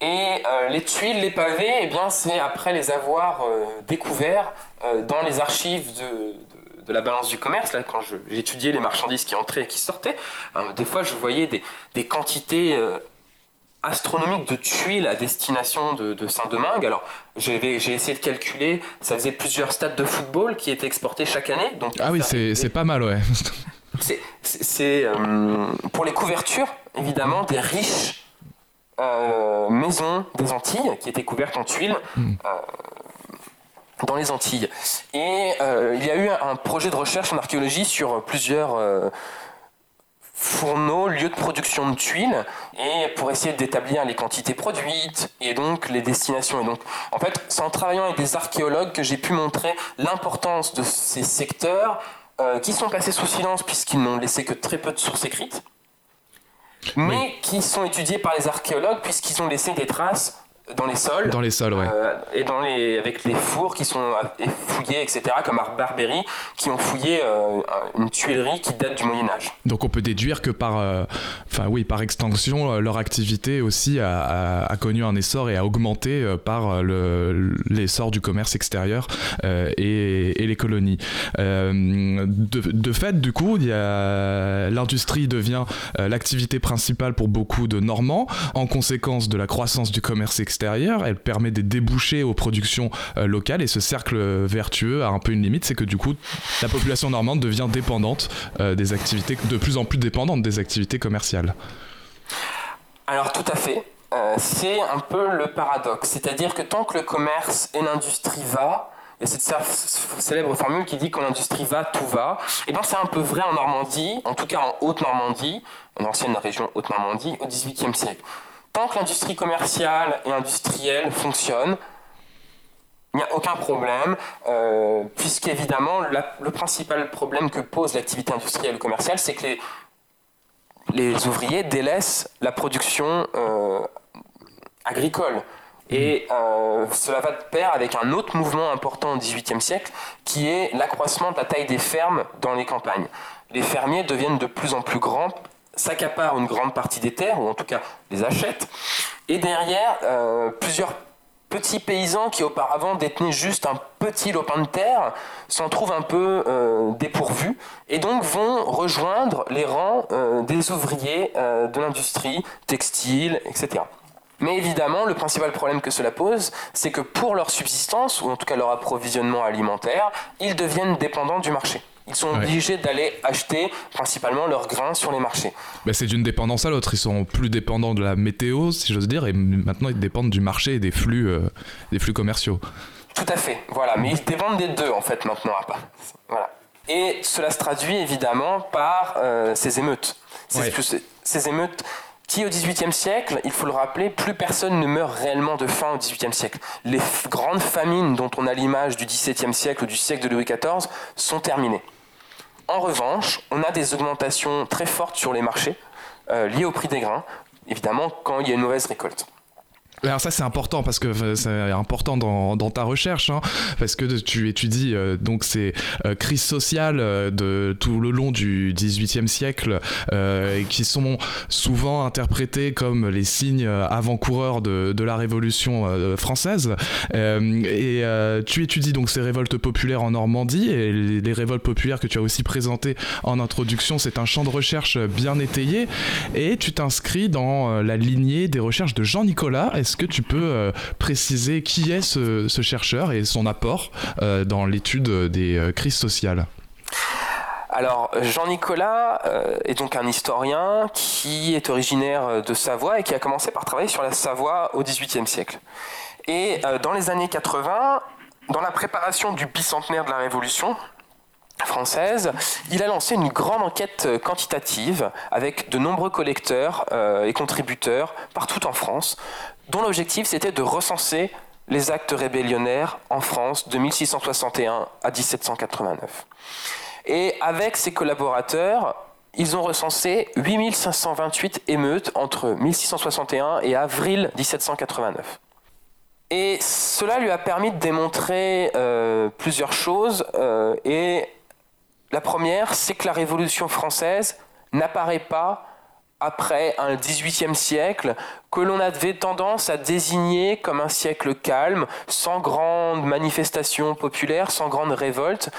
Et euh, les tuiles, les pavés, eh c'est après les avoir euh, découverts euh, dans les archives de, la balance du commerce, là, quand j'étudiais les marchandises qui entraient et qui sortaient, des fois je voyais des quantités astronomiques de tuiles à destination de, de Saint-Domingue. Alors j'ai essayé de calculer, ça faisait plusieurs stades de football qui étaient exportés chaque année. Donc, ah oui, c'est pas mal, ouais. c'est pour les couvertures, évidemment, des riches euh, maison des Antilles qui était couverte en tuiles. Hmm. Euh, dans les Antilles. Et euh, il y a eu un, projet de recherche en archéologie sur plusieurs fourneaux, lieux de production de tuiles, et pour essayer d'établir les quantités produites et donc les destinations. Et donc, en fait, c'est en travaillant avec des archéologues que j'ai pu montrer l'importance de ces secteurs qui sont passés sous silence puisqu'ils n'ont laissé que très peu de sources écrites mais qui sont étudiés par les archéologues puisqu'ils ont laissé des traces dans les sols. Dans les sols, ouais. Euh, et dans les, avec les fours qui sont euh, fouillés, etc., comme à Barbery, qui ont fouillé euh, une tuilerie qui date du Moyen-Âge. Donc on peut déduire que par, enfin oui, par extension, leur activité aussi a, a, connu un essor et a augmenté par l'essor du commerce extérieur et, les colonies. De, de, fait, du coup, l'industrie devient l'activité principale pour beaucoup de Normands, en conséquence de la croissance du commerce extérieur elle permet des débouchés aux productions euh, locales et ce cercle vertueux a un peu une limite, c'est que du coup la population normande devient dépendante euh, des activités, de plus en plus dépendante des activités commerciales. Alors tout à fait. Euh, c'est un peu le paradoxe. C'est-à-dire que tant que le commerce et l'industrie va, il y a cette célèbre formule qui dit que l'industrie va, tout va. Et bien c'est un peu vrai en Normandie, en tout cas en Haute-Normandie, en ancienne région Haute-Normandie, au XVIIIe siècle tant que l'industrie commerciale et industrielle fonctionne, il n'y a aucun problème, euh, puisqu'évidemment, le principal problème que pose l'activité industrielle et commerciale, c'est que les, ouvriers délaissent la production euh, agricole. Et euh, cela va de pair avec un autre mouvement important au XVIIIe siècle, qui est l'accroissement de la taille des fermes dans les campagnes. Les fermiers deviennent de plus en plus grands, s'accaparent une grande partie des terres, ou en tout cas les achètent. Et derrière, euh, plusieurs petits paysans qui auparavant détenaient juste un petit lopin de terre s'en trouvent un peu euh, dépourvus et donc vont rejoindre les rangs des ouvriers de l'industrie textile, etc. Mais évidemment, le principal problème que cela pose, c'est que pour leur subsistance, ou en tout cas leur approvisionnement alimentaire, ils deviennent dépendants du marché. Ils sont obligés d'aller acheter principalement leurs grains sur les marchés. Mais c'est d'une dépendance à l'autre. Ils sont plus dépendants de la météo, si j'ose dire, et maintenant ils dépendent du marché et des flux, euh, des flux commerciaux. Tout à fait, voilà. Mais ils dépendent des deux en fait maintenant. Voilà. Et cela se traduit évidemment par euh, ces émeutes. Ces, ces émeutes qui au XVIIIe siècle, il faut le rappeler, plus personne ne meurt réellement de faim au XVIIIe siècle. Les grandes famines dont on a l'image du XVIIe siècle ou du siècle de Louis XIV sont terminées. En revanche, on a des augmentations très fortes sur les marchés euh, liées au prix des grains, évidemment quand il y a une mauvaise récolte. Alors ça c'est important parce que c'est important dans, ta recherche hein, parce que tu étudies euh, donc ces euh, crises sociales euh, de tout le long du XVIIIe siècle qui sont souvent interprétées comme les signes avant-coureurs de, la Révolution française. Et tu étudies donc ces révoltes populaires en Normandie et les, les révoltes populaires que tu as aussi présentées en introduction c'est un champ de recherche bien étayé et tu t'inscris dans la lignée des recherches de Jean Nicolas est-ce que tu peux euh, préciser qui est ce, chercheur et son apport euh, dans l'étude des euh, crises sociales? Alors, Jean-Nicolas est donc un historien qui est originaire de Savoie et qui a commencé par travailler sur la Savoie au XVIIIe siècle. Et dans les années 80, dans la préparation du bicentenaire de la Révolution, française, il a lancé une grande enquête quantitative avec de nombreux collecteurs et contributeurs partout en France, dont l'objectif c'était de recenser les actes rébellionnaires en France de 1661 à 1789. Et avec ses collaborateurs, ils ont recensé 8528 émeutes entre 1661 et avril 1789. Et cela lui a permis de démontrer euh, plusieurs choses et la première, c'est que la Révolution française n'apparaît pas après un XVIIIe siècle que l'on avait tendance à désigner comme un siècle calme, sans grandes manifestations populaires, sans grandes révoltes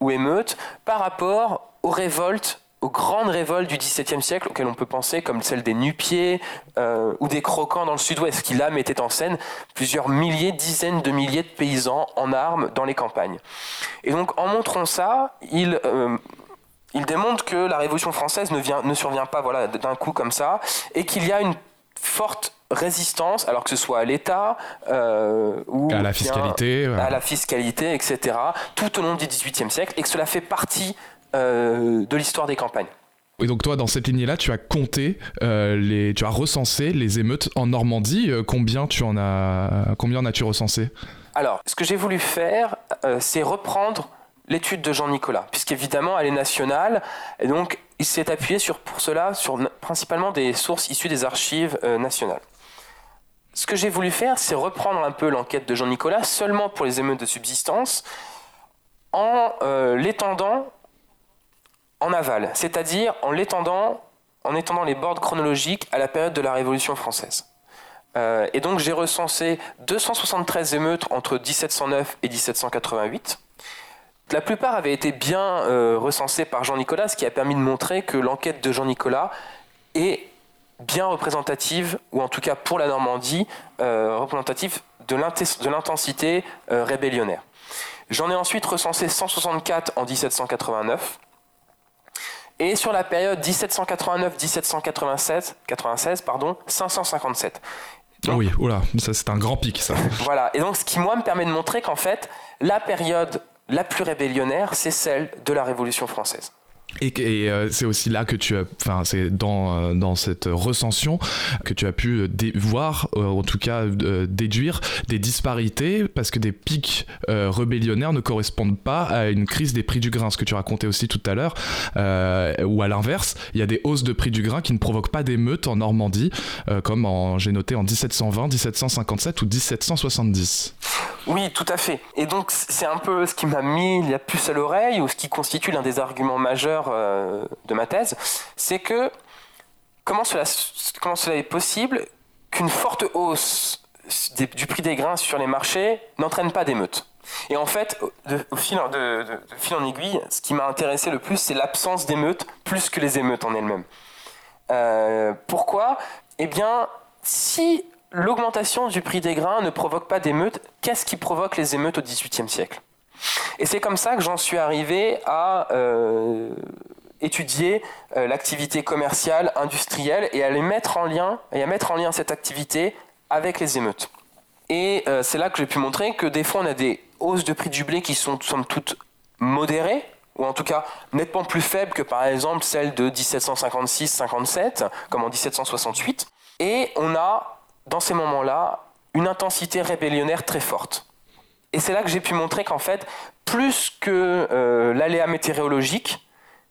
ou émeutes, par rapport aux révoltes aux grandes révoltes du XVIIe siècle auxquelles on peut penser, comme celle des Nupiers euh, ou des Croquants dans le sud-ouest, qui là mettaient en scène plusieurs milliers, dizaines de milliers de paysans en armes dans les campagnes. Et donc en montrant ça, il, euh, il démontre que la Révolution française ne, vient, ne survient pas voilà, d'un coup comme ça, et qu'il y a une forte résistance, alors que ce soit à l'État euh, ou à la fiscalité, à la fiscalité, etc., tout au long du XVIIIe siècle, et que cela fait partie euh, de l'histoire des campagnes. Et donc toi, dans cette lignée-là, tu as compté, euh, les, tu as recensé les émeutes en Normandie. Combien tu en as, combien en as-tu recensé? Alors, ce que j'ai voulu faire, c'est reprendre l'étude de Jean Nicolas, puisqu'évidemment, elle est nationale, et donc il s'est appuyé sur, pour cela sur principalement des sources issues des archives nationales. Ce que j'ai voulu faire, c'est reprendre un peu l'enquête de Jean Nicolas seulement pour les émeutes de subsistance, en l'étendant en aval, c'est-à-dire en l'étendant, en étendant les bords chronologiques à la période de la Révolution française. Euh, et donc j'ai recensé 273 émeutes entre 1709 et 1788. La plupart avaient été bien euh, recensées par Jean-Nicolas, ce qui a permis de montrer que l'enquête de Jean-Nicolas est bien représentative, ou en tout cas pour la Normandie, euh, représentative de l'intensité rébellionnaire. J'en ai ensuite recensé 164 en 1789, et sur la période 1789-1796, 96, pardon, 557. oui, oula, ça c'est un grand pic ça. voilà, et donc ce qui moi me permet de montrer qu'en fait, la période la plus rébellionnaire, c'est celle de la Révolution française. Et, euh, c'est aussi là que tu as, enfin, c'est dans, euh, dans cette recension que tu as pu euh, voir, en tout cas déduire des disparités, parce que des pics rébellionnaires ne correspondent pas à une crise des prix du grain, ce que tu racontais aussi tout à l'heure, ou à l'inverse, il y a des hausses de prix du grain qui ne provoquent pas d'émeutes en Normandie, comme j'ai noté en 1720, 1757 ou 1770. Oui, tout à fait. Et donc c'est un peu ce qui m'a mis la puce à l'oreille, ou ce qui constitue l'un des arguments majeurs euh, de ma thèse, c'est que comment cela, est possible qu'une forte hausse du prix des grains sur les marchés n'entraîne pas d'émeutes? Et en fait, de, au fil, en aiguille, ce qui m'a intéressé le plus, c'est l'absence d'émeutes plus que les émeutes en elles-mêmes. Euh, pourquoi? Eh bien, si l'augmentation du prix des grains ne provoque pas d'émeutes, qu'est-ce qui provoque les émeutes au XVIIIe siècle? Et c'est comme ça que j'en suis arrivé à euh, étudier euh, l'activité commerciale, industrielle et à les mettre en lien et à mettre en lien cette activité avec les émeutes. Et euh, c'est là que j'ai pu montrer que des fois on a des hausses de prix du blé qui sont somme toute modérées, ou en tout cas nettement plus faibles que par exemple celles de 1756-57, comme en 1768. Et on a, dans ces moments-là, une intensité rébellionnaire très forte. Et c'est là que j'ai pu montrer qu'en fait, plus que euh, l'aléa météorologique,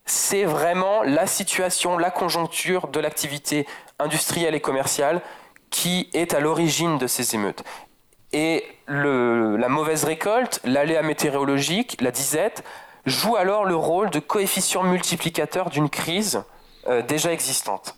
c'est vraiment la situation, la conjoncture de l'activité industrielle et commerciale qui est à l'origine de ces émeutes. Et la mauvaise récolte, l'aléa météorologique, la disette, jouent alors le rôle de coefficient multiplicateur d'une crise euh, déjà existante.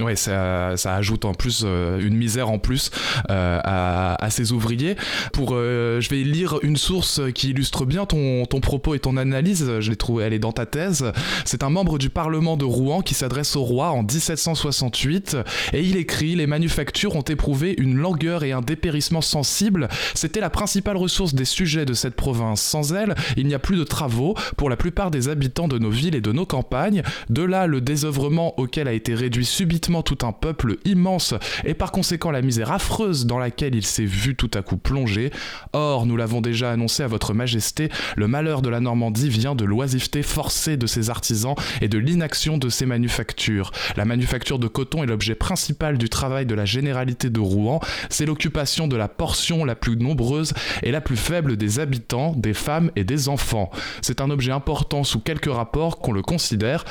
Oui, ça, ça, ajoute en plus euh, une misère en plus euh, à, à, ces ouvriers. Pour, euh, je vais lire une source qui illustre bien ton, ton propos et ton analyse. Je l'ai trouvée, elle est dans ta thèse. C'est un membre du Parlement de Rouen qui s'adresse au roi en 1768 et il écrit Les manufactures ont éprouvé une langueur et un dépérissement sensible. C'était la principale ressource des sujets de cette province. Sans elle, il n'y a plus de travaux pour la plupart des habitants de nos villes et de nos campagnes. De là, le désœuvrement auquel a été réduit subitement tout un peuple immense et par conséquent la misère affreuse dans laquelle il s'est vu tout à coup plongé. Or, nous l'avons déjà annoncé à votre majesté, le malheur de la Normandie vient de l'oisiveté forcée de ses artisans et de l'inaction de ses manufactures. La manufacture de coton est l'objet principal du travail de la généralité de Rouen, c'est l'occupation de la portion la plus nombreuse et la plus faible des habitants, des femmes et des enfants. C'est un objet important sous quelques rapports qu'on le considère.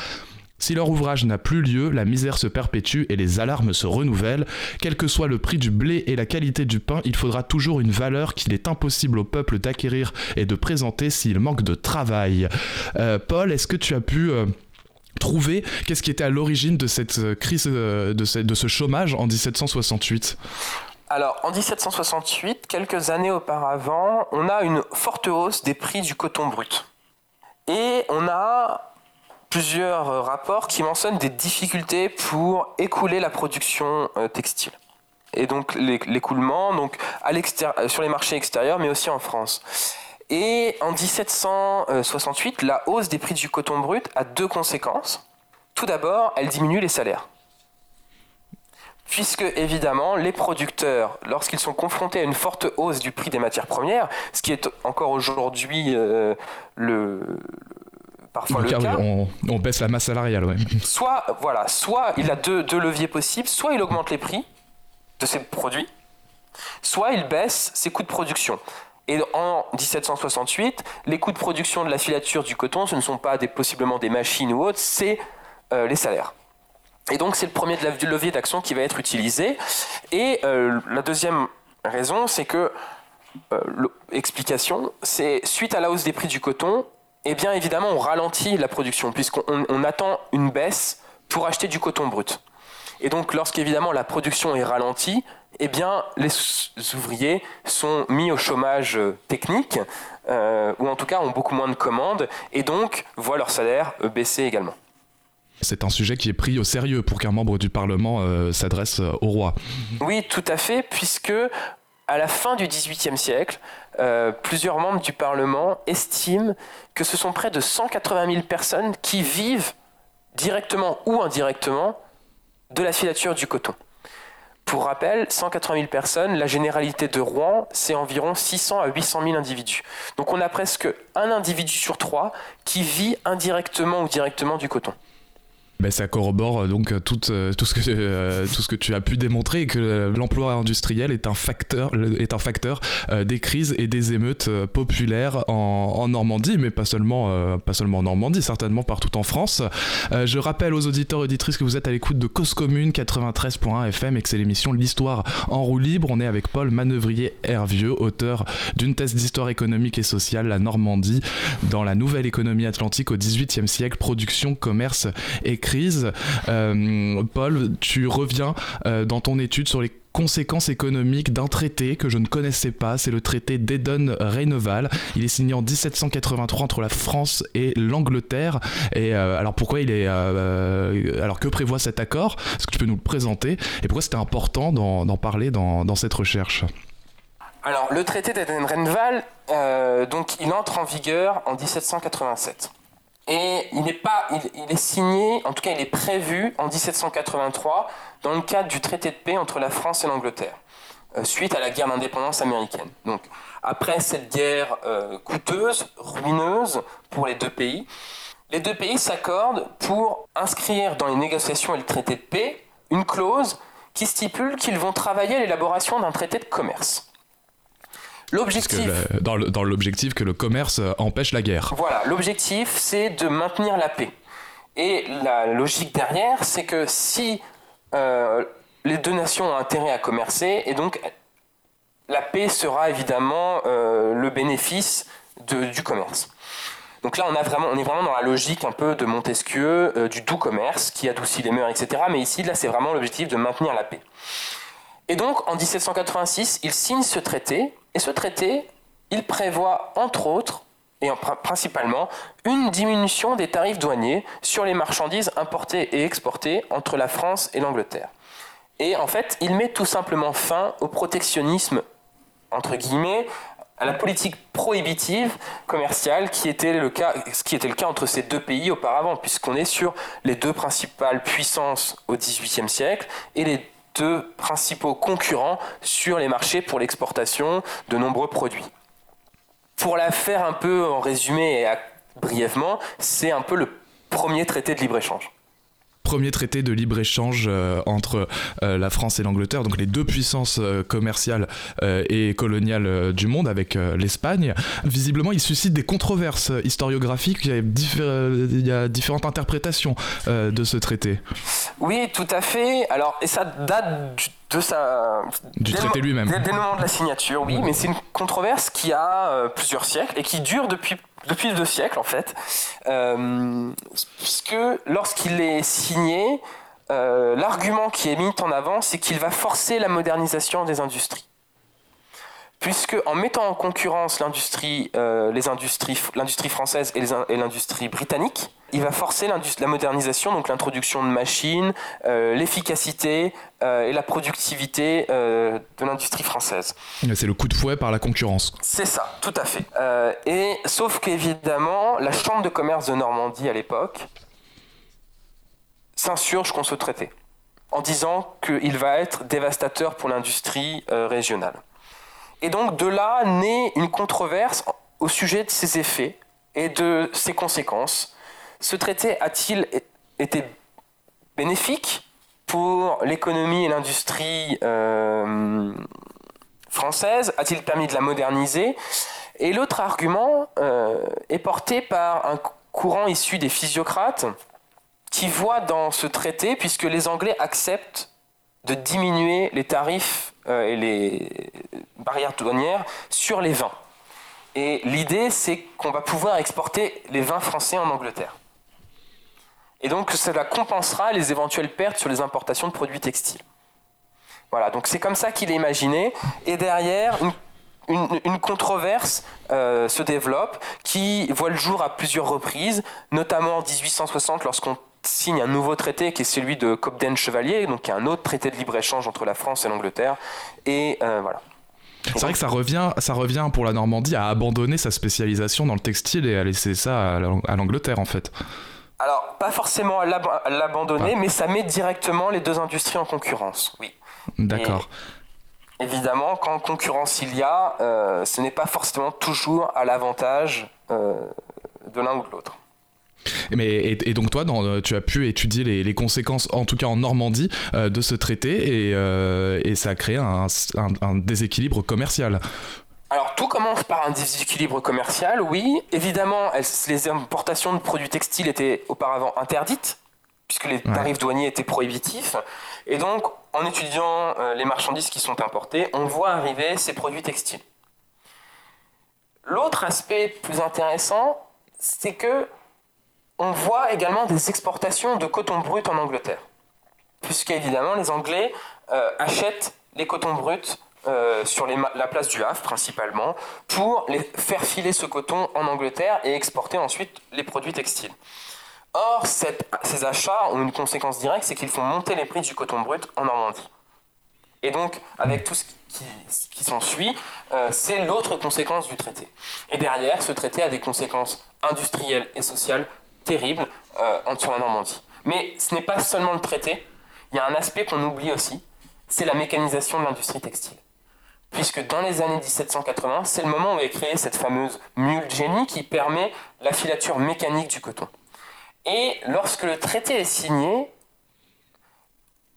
Si leur ouvrage n'a plus lieu, la misère se perpétue et les alarmes se renouvellent. Quel que soit le prix du blé et la qualité du pain, il faudra toujours une valeur qu'il est impossible au peuple d'acquérir et de présenter s'il manque de travail. Euh, Paul, est-ce que tu as pu... Euh, trouver qu'est-ce qui était à l'origine de cette euh, crise, de ce, de ce chômage en 1768 alors, en 1768, quelques années auparavant, on a une forte hausse des prix du coton brut. Et on a plusieurs euh, rapports qui mentionnent des difficultés pour écouler la production euh, textile. Et donc l'écoulement donc à euh, sur les marchés extérieurs, mais aussi en France. Et en 1768, la hausse des prix du coton brut a deux conséquences. Tout d'abord, elle diminue les salaires. Puisque, évidemment, les producteurs, lorsqu'ils sont confrontés à une forte hausse du prix des matières premières, ce qui est encore aujourd'hui le, parfois le, cas. on, baisse la masse salariale, ouais. Soit, voilà, soit il a deux, deux leviers possibles, soit il augmente les prix de ses produits, soit il baisse ses coûts de production. Et en 1768, les coûts de production de la filature du coton, ce ne sont pas des, possiblement des machines ou autres, c'est euh, les salaires. Et donc c'est le premier levier d'action qui va être utilisé. Et euh, la deuxième raison, c'est que euh, l'explication, c'est suite à la hausse des prix du coton, eh bien évidemment on ralentit la production puisqu'on attend une baisse pour acheter du coton brut. Et donc lorsqu'évidemment la production est ralentie, eh bien les ouvriers sont mis au chômage euh, technique euh, ou en tout cas ont beaucoup moins de commandes et donc voient leur salaire euh, baisser également. C'est un sujet qui est pris au sérieux pour qu'un membre du Parlement s'adresse au roi. Oui, tout à fait, puisque à la fin du XVIIIe siècle, euh, plusieurs membres du Parlement estiment que ce sont près de 180 000 personnes qui vivent directement ou indirectement de la filature du coton. pour rappel, 180 000 personnes, la généralité de Rouen, c'est environ 600 à 800 000 individus. Donc on a presque un individu sur trois qui vit indirectement ou directement du coton. Ben, ça corrobore euh, donc euh, tout, euh, tout, ce que, tout ce que tu as pu démontrer que l'emploi industriel est un facteur, est un facteur des crises et des émeutes populaires en, Normandie, mais pas seulement, pas seulement en Normandie, certainement partout en France. je rappelle aux auditeurs et auditrices que vous êtes à l'écoute de Cause Commune 93.1 FM et que c'est l'émission L'Histoire en roue libre. On est avec Paul Manœuvrier-Hervieux, auteur d'une thèse d'histoire économique et sociale, la Normandie, dans la nouvelle économie atlantique au XVIIIe siècle, production, commerce et crise euh, Paul, tu reviens euh, dans ton étude sur les conséquences économiques d'un traité que je ne connaissais pas, c'est le traité d'Eden-Reyneval. Il est signé en 1783 entre la France et l'Angleterre. Et euh, alors pourquoi il est, alors que prévoit cet accord? Est-ce que tu peux nous le présenter? Et pourquoi c'était important d'en parler dans, cette recherche? Alors le traité d'Eden-Reyneval, donc il entre en vigueur en 1787. Et il n'est pas, il, est signé, en tout cas il est prévu en 1783 dans le cadre du traité de paix entre la France et l'Angleterre, euh, suite à la guerre d'indépendance américaine. Donc après cette guerre euh, coûteuse, ruineuse pour les deux pays, les deux pays s'accordent pour inscrire dans les négociations et le traité de paix une clause qui stipule qu'ils vont travailler à l'élaboration d'un traité de commerce. L'objectif. Dans l'objectif que le commerce euh, empêche la guerre. Voilà, l'objectif c'est de maintenir la paix. Et la logique derrière, c'est que si euh, les deux nations ont intérêt à commercer, et donc la paix sera évidemment euh, le bénéfice du commerce. Donc là, on, a vraiment, on est vraiment dans la logique un peu de Montesquieu, du doux commerce, qui adoucit les mœurs, etc. Mais ici, là, c'est vraiment l'objectif de maintenir la paix. Et donc, en 1786, il signe ce traité, et ce traité, il prévoit, entre autres, et principalement, une diminution des tarifs douaniers sur les marchandises importées et exportées entre la France et l'Angleterre. Et en fait, il met tout simplement fin au protectionnisme, entre guillemets, à la politique prohibitive commerciale qui était le cas, entre ces deux pays auparavant, puisqu'on est sur les deux principales puissances au XVIIIe siècle et les deux principaux concurrents sur les marchés pour l'exportation de nombreux produits. Pour la faire un peu en résumé et brièvement, c'est un peu le premier traité de libre-échange premier traité de libre-échange euh, entre euh, la France et l'Angleterre, donc les deux puissances euh, commerciales et coloniales du monde avec l'Espagne. Visiblement, il suscite des controverses historiographiques. Il y a, différentes interprétations de ce traité. Oui, tout à fait. Alors, et ça date de sa du traité lui-même. Dès, le moment de la signature, oui, mais c'est une controverse qui a plusieurs siècles et qui dure depuis depuis deux siècles en fait, euh, puisque lorsqu'il est signé, euh, l'argument qui est mis en avant, c'est qu'il va forcer la modernisation des industries. Puisque en mettant en concurrence l'industrie, euh, les industries, l'industrie française et l'industrie britannique, il va forcer la modernisation, donc l'introduction de machines, euh, l'efficacité euh, et la productivité euh, de l'industrie française. C'est le coup de fouet par la concurrence. C'est ça, tout à fait. et sauf qu'évidemment, la Chambre de commerce de Normandie à l'époque s'insurge contre ce traité en disant qu'il va être dévastateur pour l'industrie régionale. Et donc de là naît une controverse au sujet de ses effets et de ses conséquences. Ce traité a-t-il été bénéfique pour l'économie et l'industrie euh, française? A-t-il permis de la moderniser? Et l'autre argument euh, est porté par un courant issu des physiocrates qui voit dans ce traité, puisque les Anglais acceptent de diminuer les tarifs euh, et les barrières douanières sur les vins. Et l'idée, c'est qu'on va pouvoir exporter les vins français en Angleterre. Et donc cela compensera les éventuelles pertes sur les importations de produits textiles. Voilà, donc c'est comme ça qu'il est imaginé. Et derrière, une, controverse euh, se développe qui voit le jour à plusieurs reprises, notamment en 1860 lorsqu'on signe un nouveau traité qui est celui de Cobden-Chevalier, donc qui est un autre traité de libre-échange entre la France et l'Angleterre. Et euh, voilà. C'est vrai que ça revient, ça revient pour la Normandie à abandonner sa spécialisation dans le textile et à laisser ça à l'Angleterre en fait. Alors, pas forcément à l'abandonner, mais ça met directement les deux industries en concurrence, oui. D'accord. Évidemment, quand concurrence il y a, euh, ce n'est pas forcément toujours à l'avantage euh, de l'un ou de l'autre. Mais, et, donc toi, dans, tu as pu étudier les, conséquences, en tout cas en Normandie, euh, de ce traité et, et, ça a créé un, un, déséquilibre commercial. Alors tout commence par un déséquilibre commercial, oui. Évidemment, les importations de produits textiles étaient auparavant interdites, puisque les tarifs douaniers étaient prohibitifs. Et donc, en étudiant euh, les marchandises qui sont importées, on voit arriver ces produits textiles. L'autre aspect plus intéressant, c'est que on voit également des exportations de coton brut en Angleterre, puisqu'évidemment les Anglais euh, achètent les cotons bruts euh, sur la place du Havre principalement pour les faire filer ce coton en Angleterre et exporter ensuite les produits textiles. Or, ces achats ont une conséquence directe, c'est qu'ils font monter les prix du coton brut en Normandie. Et donc, avec tout ce qui, s'ensuit, euh, c'est l'autre conséquence du traité. Et derrière, ce traité a des conséquences industrielles et sociales terribles euh, la Normandie. Mais ce n'est pas seulement le traité, il y a un aspect qu'on oublie aussi, c'est la mécanisation de l'industrie textile. Puisque dans les années 1780, c'est le moment où est créée cette fameuse mule génie qui permet la filature mécanique du coton. Et lorsque le traité est signé,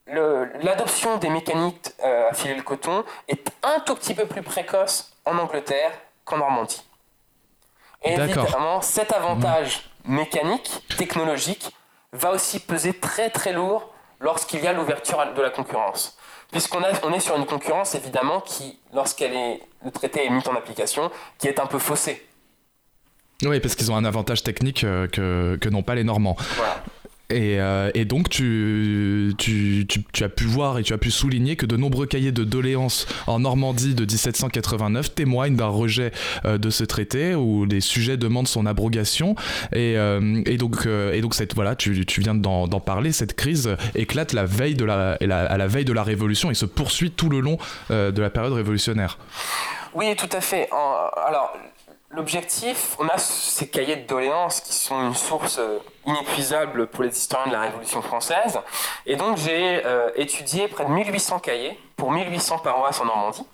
l'adoption des mécaniques euh, à filer le coton est un tout petit peu plus précoce en Angleterre qu'en Normandie. Et évidemment, cet avantage mécanique, technologique, va aussi peser très très lourd lorsqu'il y a l'ouverture de la concurrence. Puisqu'on on est sur une concurrence évidemment qui, lorsqu'elle est, le traité est mis en application, qui est un peu faussée. Oui, parce qu'ils ont un avantage technique euh, que, que n'ont pas les Normands. Et, euh, et, donc tu, as pu voir et tu as pu souligner que de nombreux cahiers de doléances en Normandie de 1789 témoignent d'un rejet euh, de ce traité où les sujets demandent son abrogation. Et, et donc cette, voilà, tu, viens d'en parler, cette crise éclate la veille de la, à la veille de la Révolution et se poursuit tout le long de la période révolutionnaire. Oui, tout à fait. alors, L'objectif, on a ces cahiers de doléances qui sont une source euh, inépuisable pour les historiens de la Révolution française. Et donc j'ai euh, étudié près de 1800 cahiers pour 1800 paroisses en Normandie.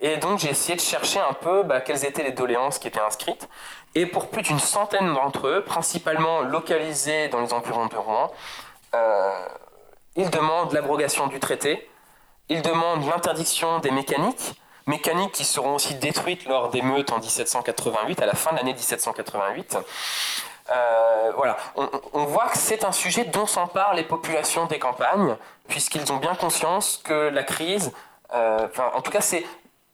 Et donc j'ai essayé de chercher un peu bah, quelles étaient les doléances qui étaient inscrites. Et pour plus d'une centaine d'entre eux, principalement localisés dans les environs de Rouen, euh, ils demandent l'abrogation du traité, ils demandent l'interdiction des mécaniques, mécaniques qui seront aussi détruites lors des meutes en 1788, à la fin de l'année 1788. Euh, voilà, on, voit que c'est un sujet dont s'emparent les populations des campagnes, puisqu'ils ont bien conscience que la crise, euh, en tout cas, c'est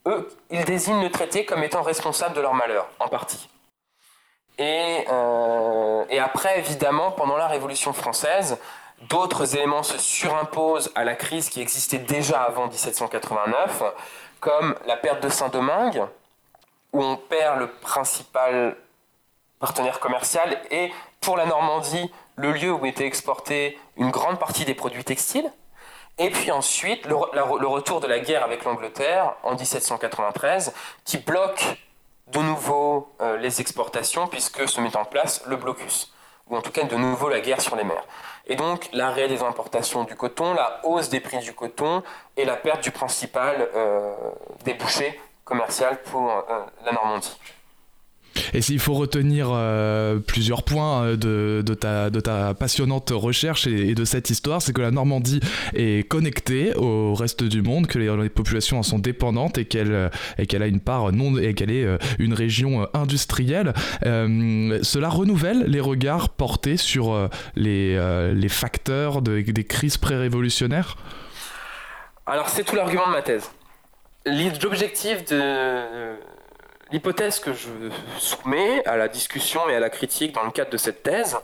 eux, ils désignent le traité comme étant responsable de leur malheur, en partie. Et, euh, et après, évidemment, pendant la Révolution française, d'autres éléments se surimposent à la crise qui existait déjà avant 1789 comme la perte de Saint-Domingue, où on perd le principal partenaire commercial et pour la Normandie, le lieu où était exporté une grande partie des produits textiles. Et puis ensuite, le, retour de la guerre avec l'Angleterre en 1793, qui bloque de nouveau euh, les exportations, puisque se met en place le blocus, ou en tout cas de nouveau la guerre sur les mers. Et donc l'arrêt des importations du coton, la hausse des prix du coton et la perte du principal euh, débouché commercial pour euh, la Normandie. Et s'il faut retenir euh, plusieurs points euh, de, ta, passionnante recherche et, de cette histoire, c'est que la Normandie est connectée au reste du monde, que les, populations en sont dépendantes et qu'elle euh, a une part non et qu'elle est une région industrielle. cela renouvelle les regards portés sur les, facteurs de, des crises pré-révolutionnaires? Alors c'est tout l'argument de ma thèse. L'objectif de L'hypothèse que je soumets à la discussion et à la critique dans le cadre de cette thèse,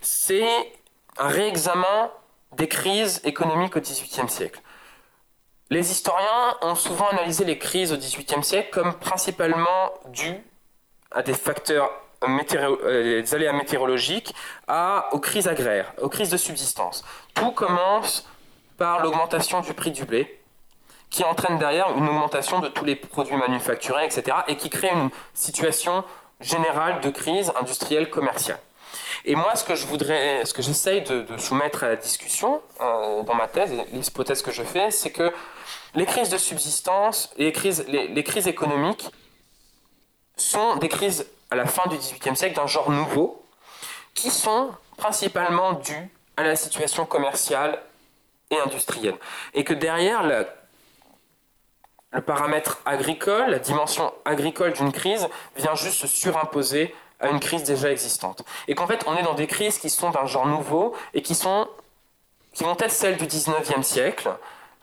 c'est un réexamen des crises économiques au XVIIIe siècle. Les historiens ont souvent analysé les crises au XVIIIe siècle comme principalement dues à des facteurs euh, aléas météorologiques, à, aux crises agraires, aux crises de subsistance. Tout commence par l'augmentation du prix du blé, qui entraîne derrière une augmentation de tous les produits manufacturés, etc., et qui crée une situation générale de crise industrielle commerciale. Et moi, ce que je voudrais, ce que j'essaye de, soumettre à la discussion euh, dans ma thèse, l'hypothèse que je fais, c'est que les crises de subsistance, les crises, les, crises économiques sont des crises à la fin du XVIIIe siècle d'un genre nouveau, qui sont principalement dues à la situation commerciale et industrielle. Et que derrière le paramètre agricole, la dimension agricole d'une crise vient juste se surimposer à une crise déjà existante. Et qu'en fait, on est dans des crises qui sont d'un genre nouveau et qui, sont, qui vont être celles du 19e siècle,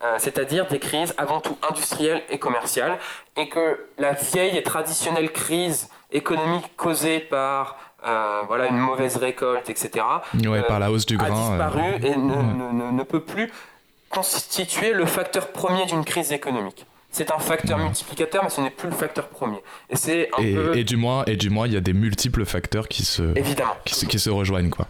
euh, c'est-à-dire des crises avant tout industrielles et commerciales, et que la vieille et traditionnelle crise économique causée par euh, voilà, une mauvaise récolte, etc., ouais, par la hausse du grain, a disparu et ne, ne, ne, peut plus constituer le facteur premier d'une crise économique c'est un facteur multiplicateur, mais ce n'est plus le facteur premier. Et c'est un peu... et du moins, et du moins, il y a des multiples facteurs qui se, Évidemment. Qui se, qui se rejoignent quoi.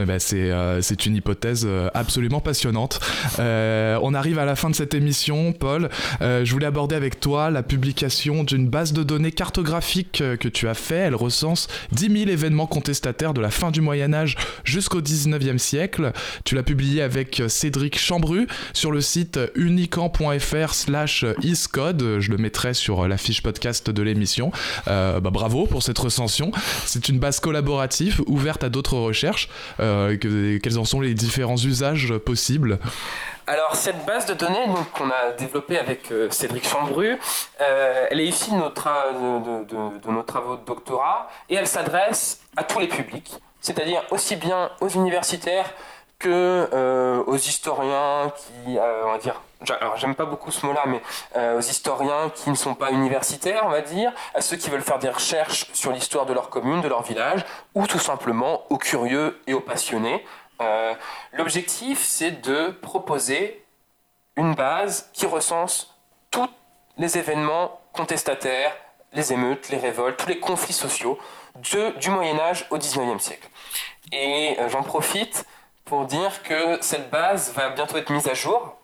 Eh ben, c'est, euh, c'est une hypothèse euh, absolument passionnante. Euh, on arrive à la fin de cette émission, Paul. je voulais aborder avec toi la publication d'une base de données cartographique que tu as fait. Elle recense 10 000 événements contestataires de la fin du Moyen Âge jusqu'au 19e siècle. Tu l'as publié avec Cédric Chambru sur le site unican.fr/slash Iscode, je le mettrai sur la fiche podcast de l'émission. Euh, bah, bravo pour cette recension. C'est une base collaborative ouverte à d'autres recherches. Euh, quels en sont les différents usages possibles alors cette base de données qu'on a développée avec euh, Cédric Chambru, elle est issue de nos, travaux de doctorat et elle s'adresse à tous les publics, c'est-à-dire aussi bien aux universitaires que euh, aux historiens qui, euh, on va dire, alors j'aime pas beaucoup ce mot-là, mais euh, aux historiens qui ne sont pas universitaires, on va dire, à ceux qui veulent faire des recherches sur l'histoire de leur commune, de leur village, ou tout simplement aux curieux et aux passionnés. L'objectif, c'est de proposer une base qui recense tous les événements contestataires, les émeutes, les révoltes, tous les conflits sociaux de, du Moyen Âge au XIXe siècle. Et j'en profite pour dire que cette base va bientôt être mise à jour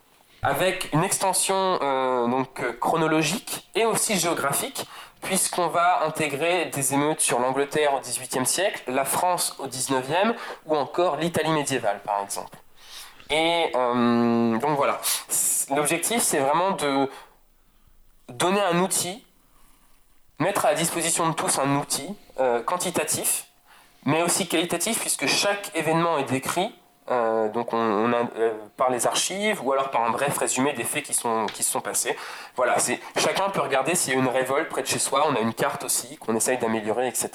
avec une extension euh, donc chronologique et aussi géographique puisqu'on va intégrer des émeutes sur l'Angleterre au XVIIIe siècle, la France au XIXe ou encore l'Italie médiévale par exemple. Et euh, donc voilà, l'objectif c'est vraiment de donner un outil, mettre à la disposition de tous un outil euh, quantitatif, mais aussi qualitatif puisque chaque événement est décrit euh, donc on, euh, par les archives ou alors par un bref résumé des faits qui, sont, qui se sont passés. Voilà, chacun peut regarder s'il y a une révolte près de chez soi, on a une carte aussi qu'on essaye d'améliorer, etc.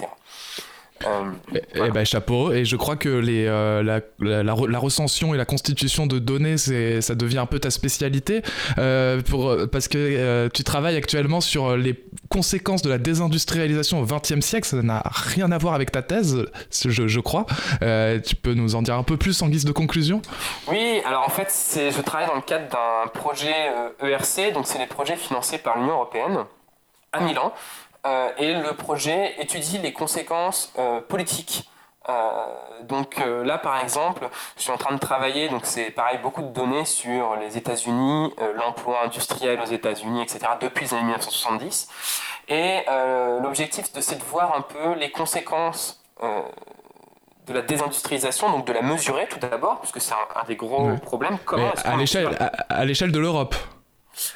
Euh, eh, ben, chapeau. Et je crois que les, euh, la, la, recension et la constitution de données, ça devient un peu ta spécialité. Euh, pour, parce que tu travailles actuellement sur les conséquences de la désindustrialisation au XXe siècle. Ça n'a rien à voir avec ta thèse, je, je crois. tu peux nous en dire un peu plus en guise de conclusion? Oui, alors en fait, je travaille dans le cadre d'un projet ERC, e donc c'est les projets financés par l'Union européenne à Milan. Euh, et le projet étudie les conséquences euh, politiques. Euh, donc là, par exemple, je suis en train de travailler, donc c'est pareil, beaucoup de données sur les États-Unis, l'emploi industriel aux États-Unis, etc., depuis les années 1970. Et l'objectif, c'est de voir un peu les conséquences de la désindustrialisation, donc de la mesurer tout d'abord, parce que c'est un, des gros problèmes. Comment à l'échelle à, l'échelle de l'Europe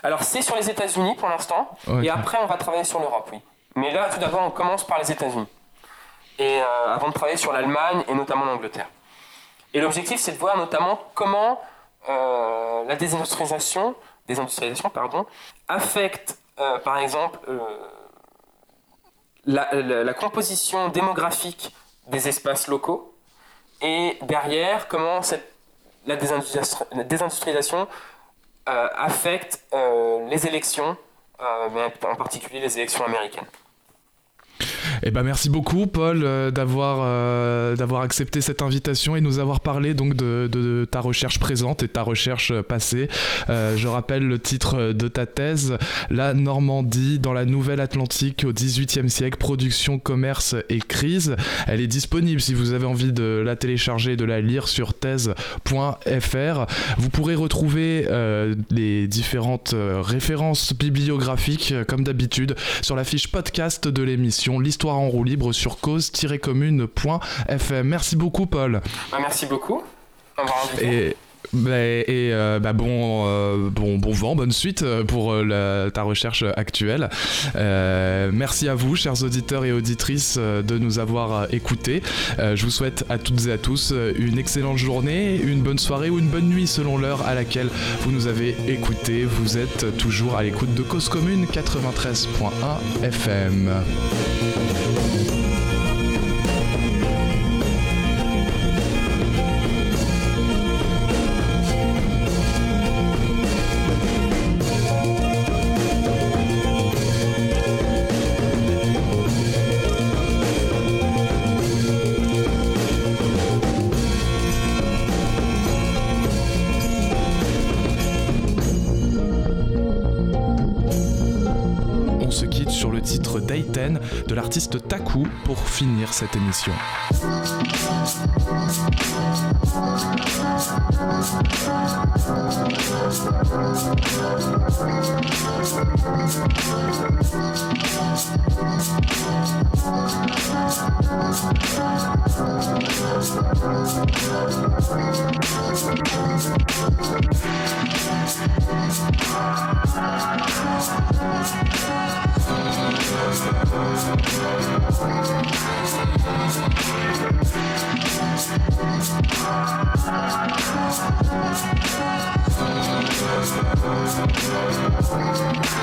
Alors c'est sur les États-Unis pour l'instant, et après on va travailler sur l'Europe, oui. Mais là, tout d'abord, on commence par les États-Unis. Et euh, avant de travailler sur l'Allemagne et notamment l'Angleterre. Et l'objectif, c'est de voir notamment comment euh, la désindustrialisation, pardon, affecte, euh, par exemple, la, composition démographique des espaces locaux. Et derrière, comment cette, la, désindustrialisation affecte les élections en particulier les élections américaines. Eh ben merci beaucoup Paul euh, d'avoir euh, d'avoir accepté cette invitation et nous avoir parlé donc de, ta recherche présente et ta recherche passée. Euh, je rappelle le titre de ta thèse, La Normandie dans la Nouvelle-Atlantique au XVIIIe siècle, production, commerce et crise. Elle est disponible si vous avez envie de la télécharger et de la lire sur thèse.fr. Vous pourrez retrouver les différentes références bibliographiques comme d'habitude sur la fiche podcast de l'émission L'histoire en roue libre sur cause-commune.fm. Merci beaucoup, Paul. Bah, merci beaucoup. Et bah, et euh, bah, bon, euh, bon, bon vent, bonne suite euh, pour ta recherche actuelle. merci à vous, chers auditeurs et auditrices, de nous avoir écoutés. je vous souhaite à toutes et à tous une excellente journée, une bonne soirée ou une bonne nuit selon l'heure à laquelle vous nous avez écoutés. Vous êtes toujours à l'écoute de Cause Commune 93.1 FM. de l'artiste Taku pour finir cette émission. Thank you.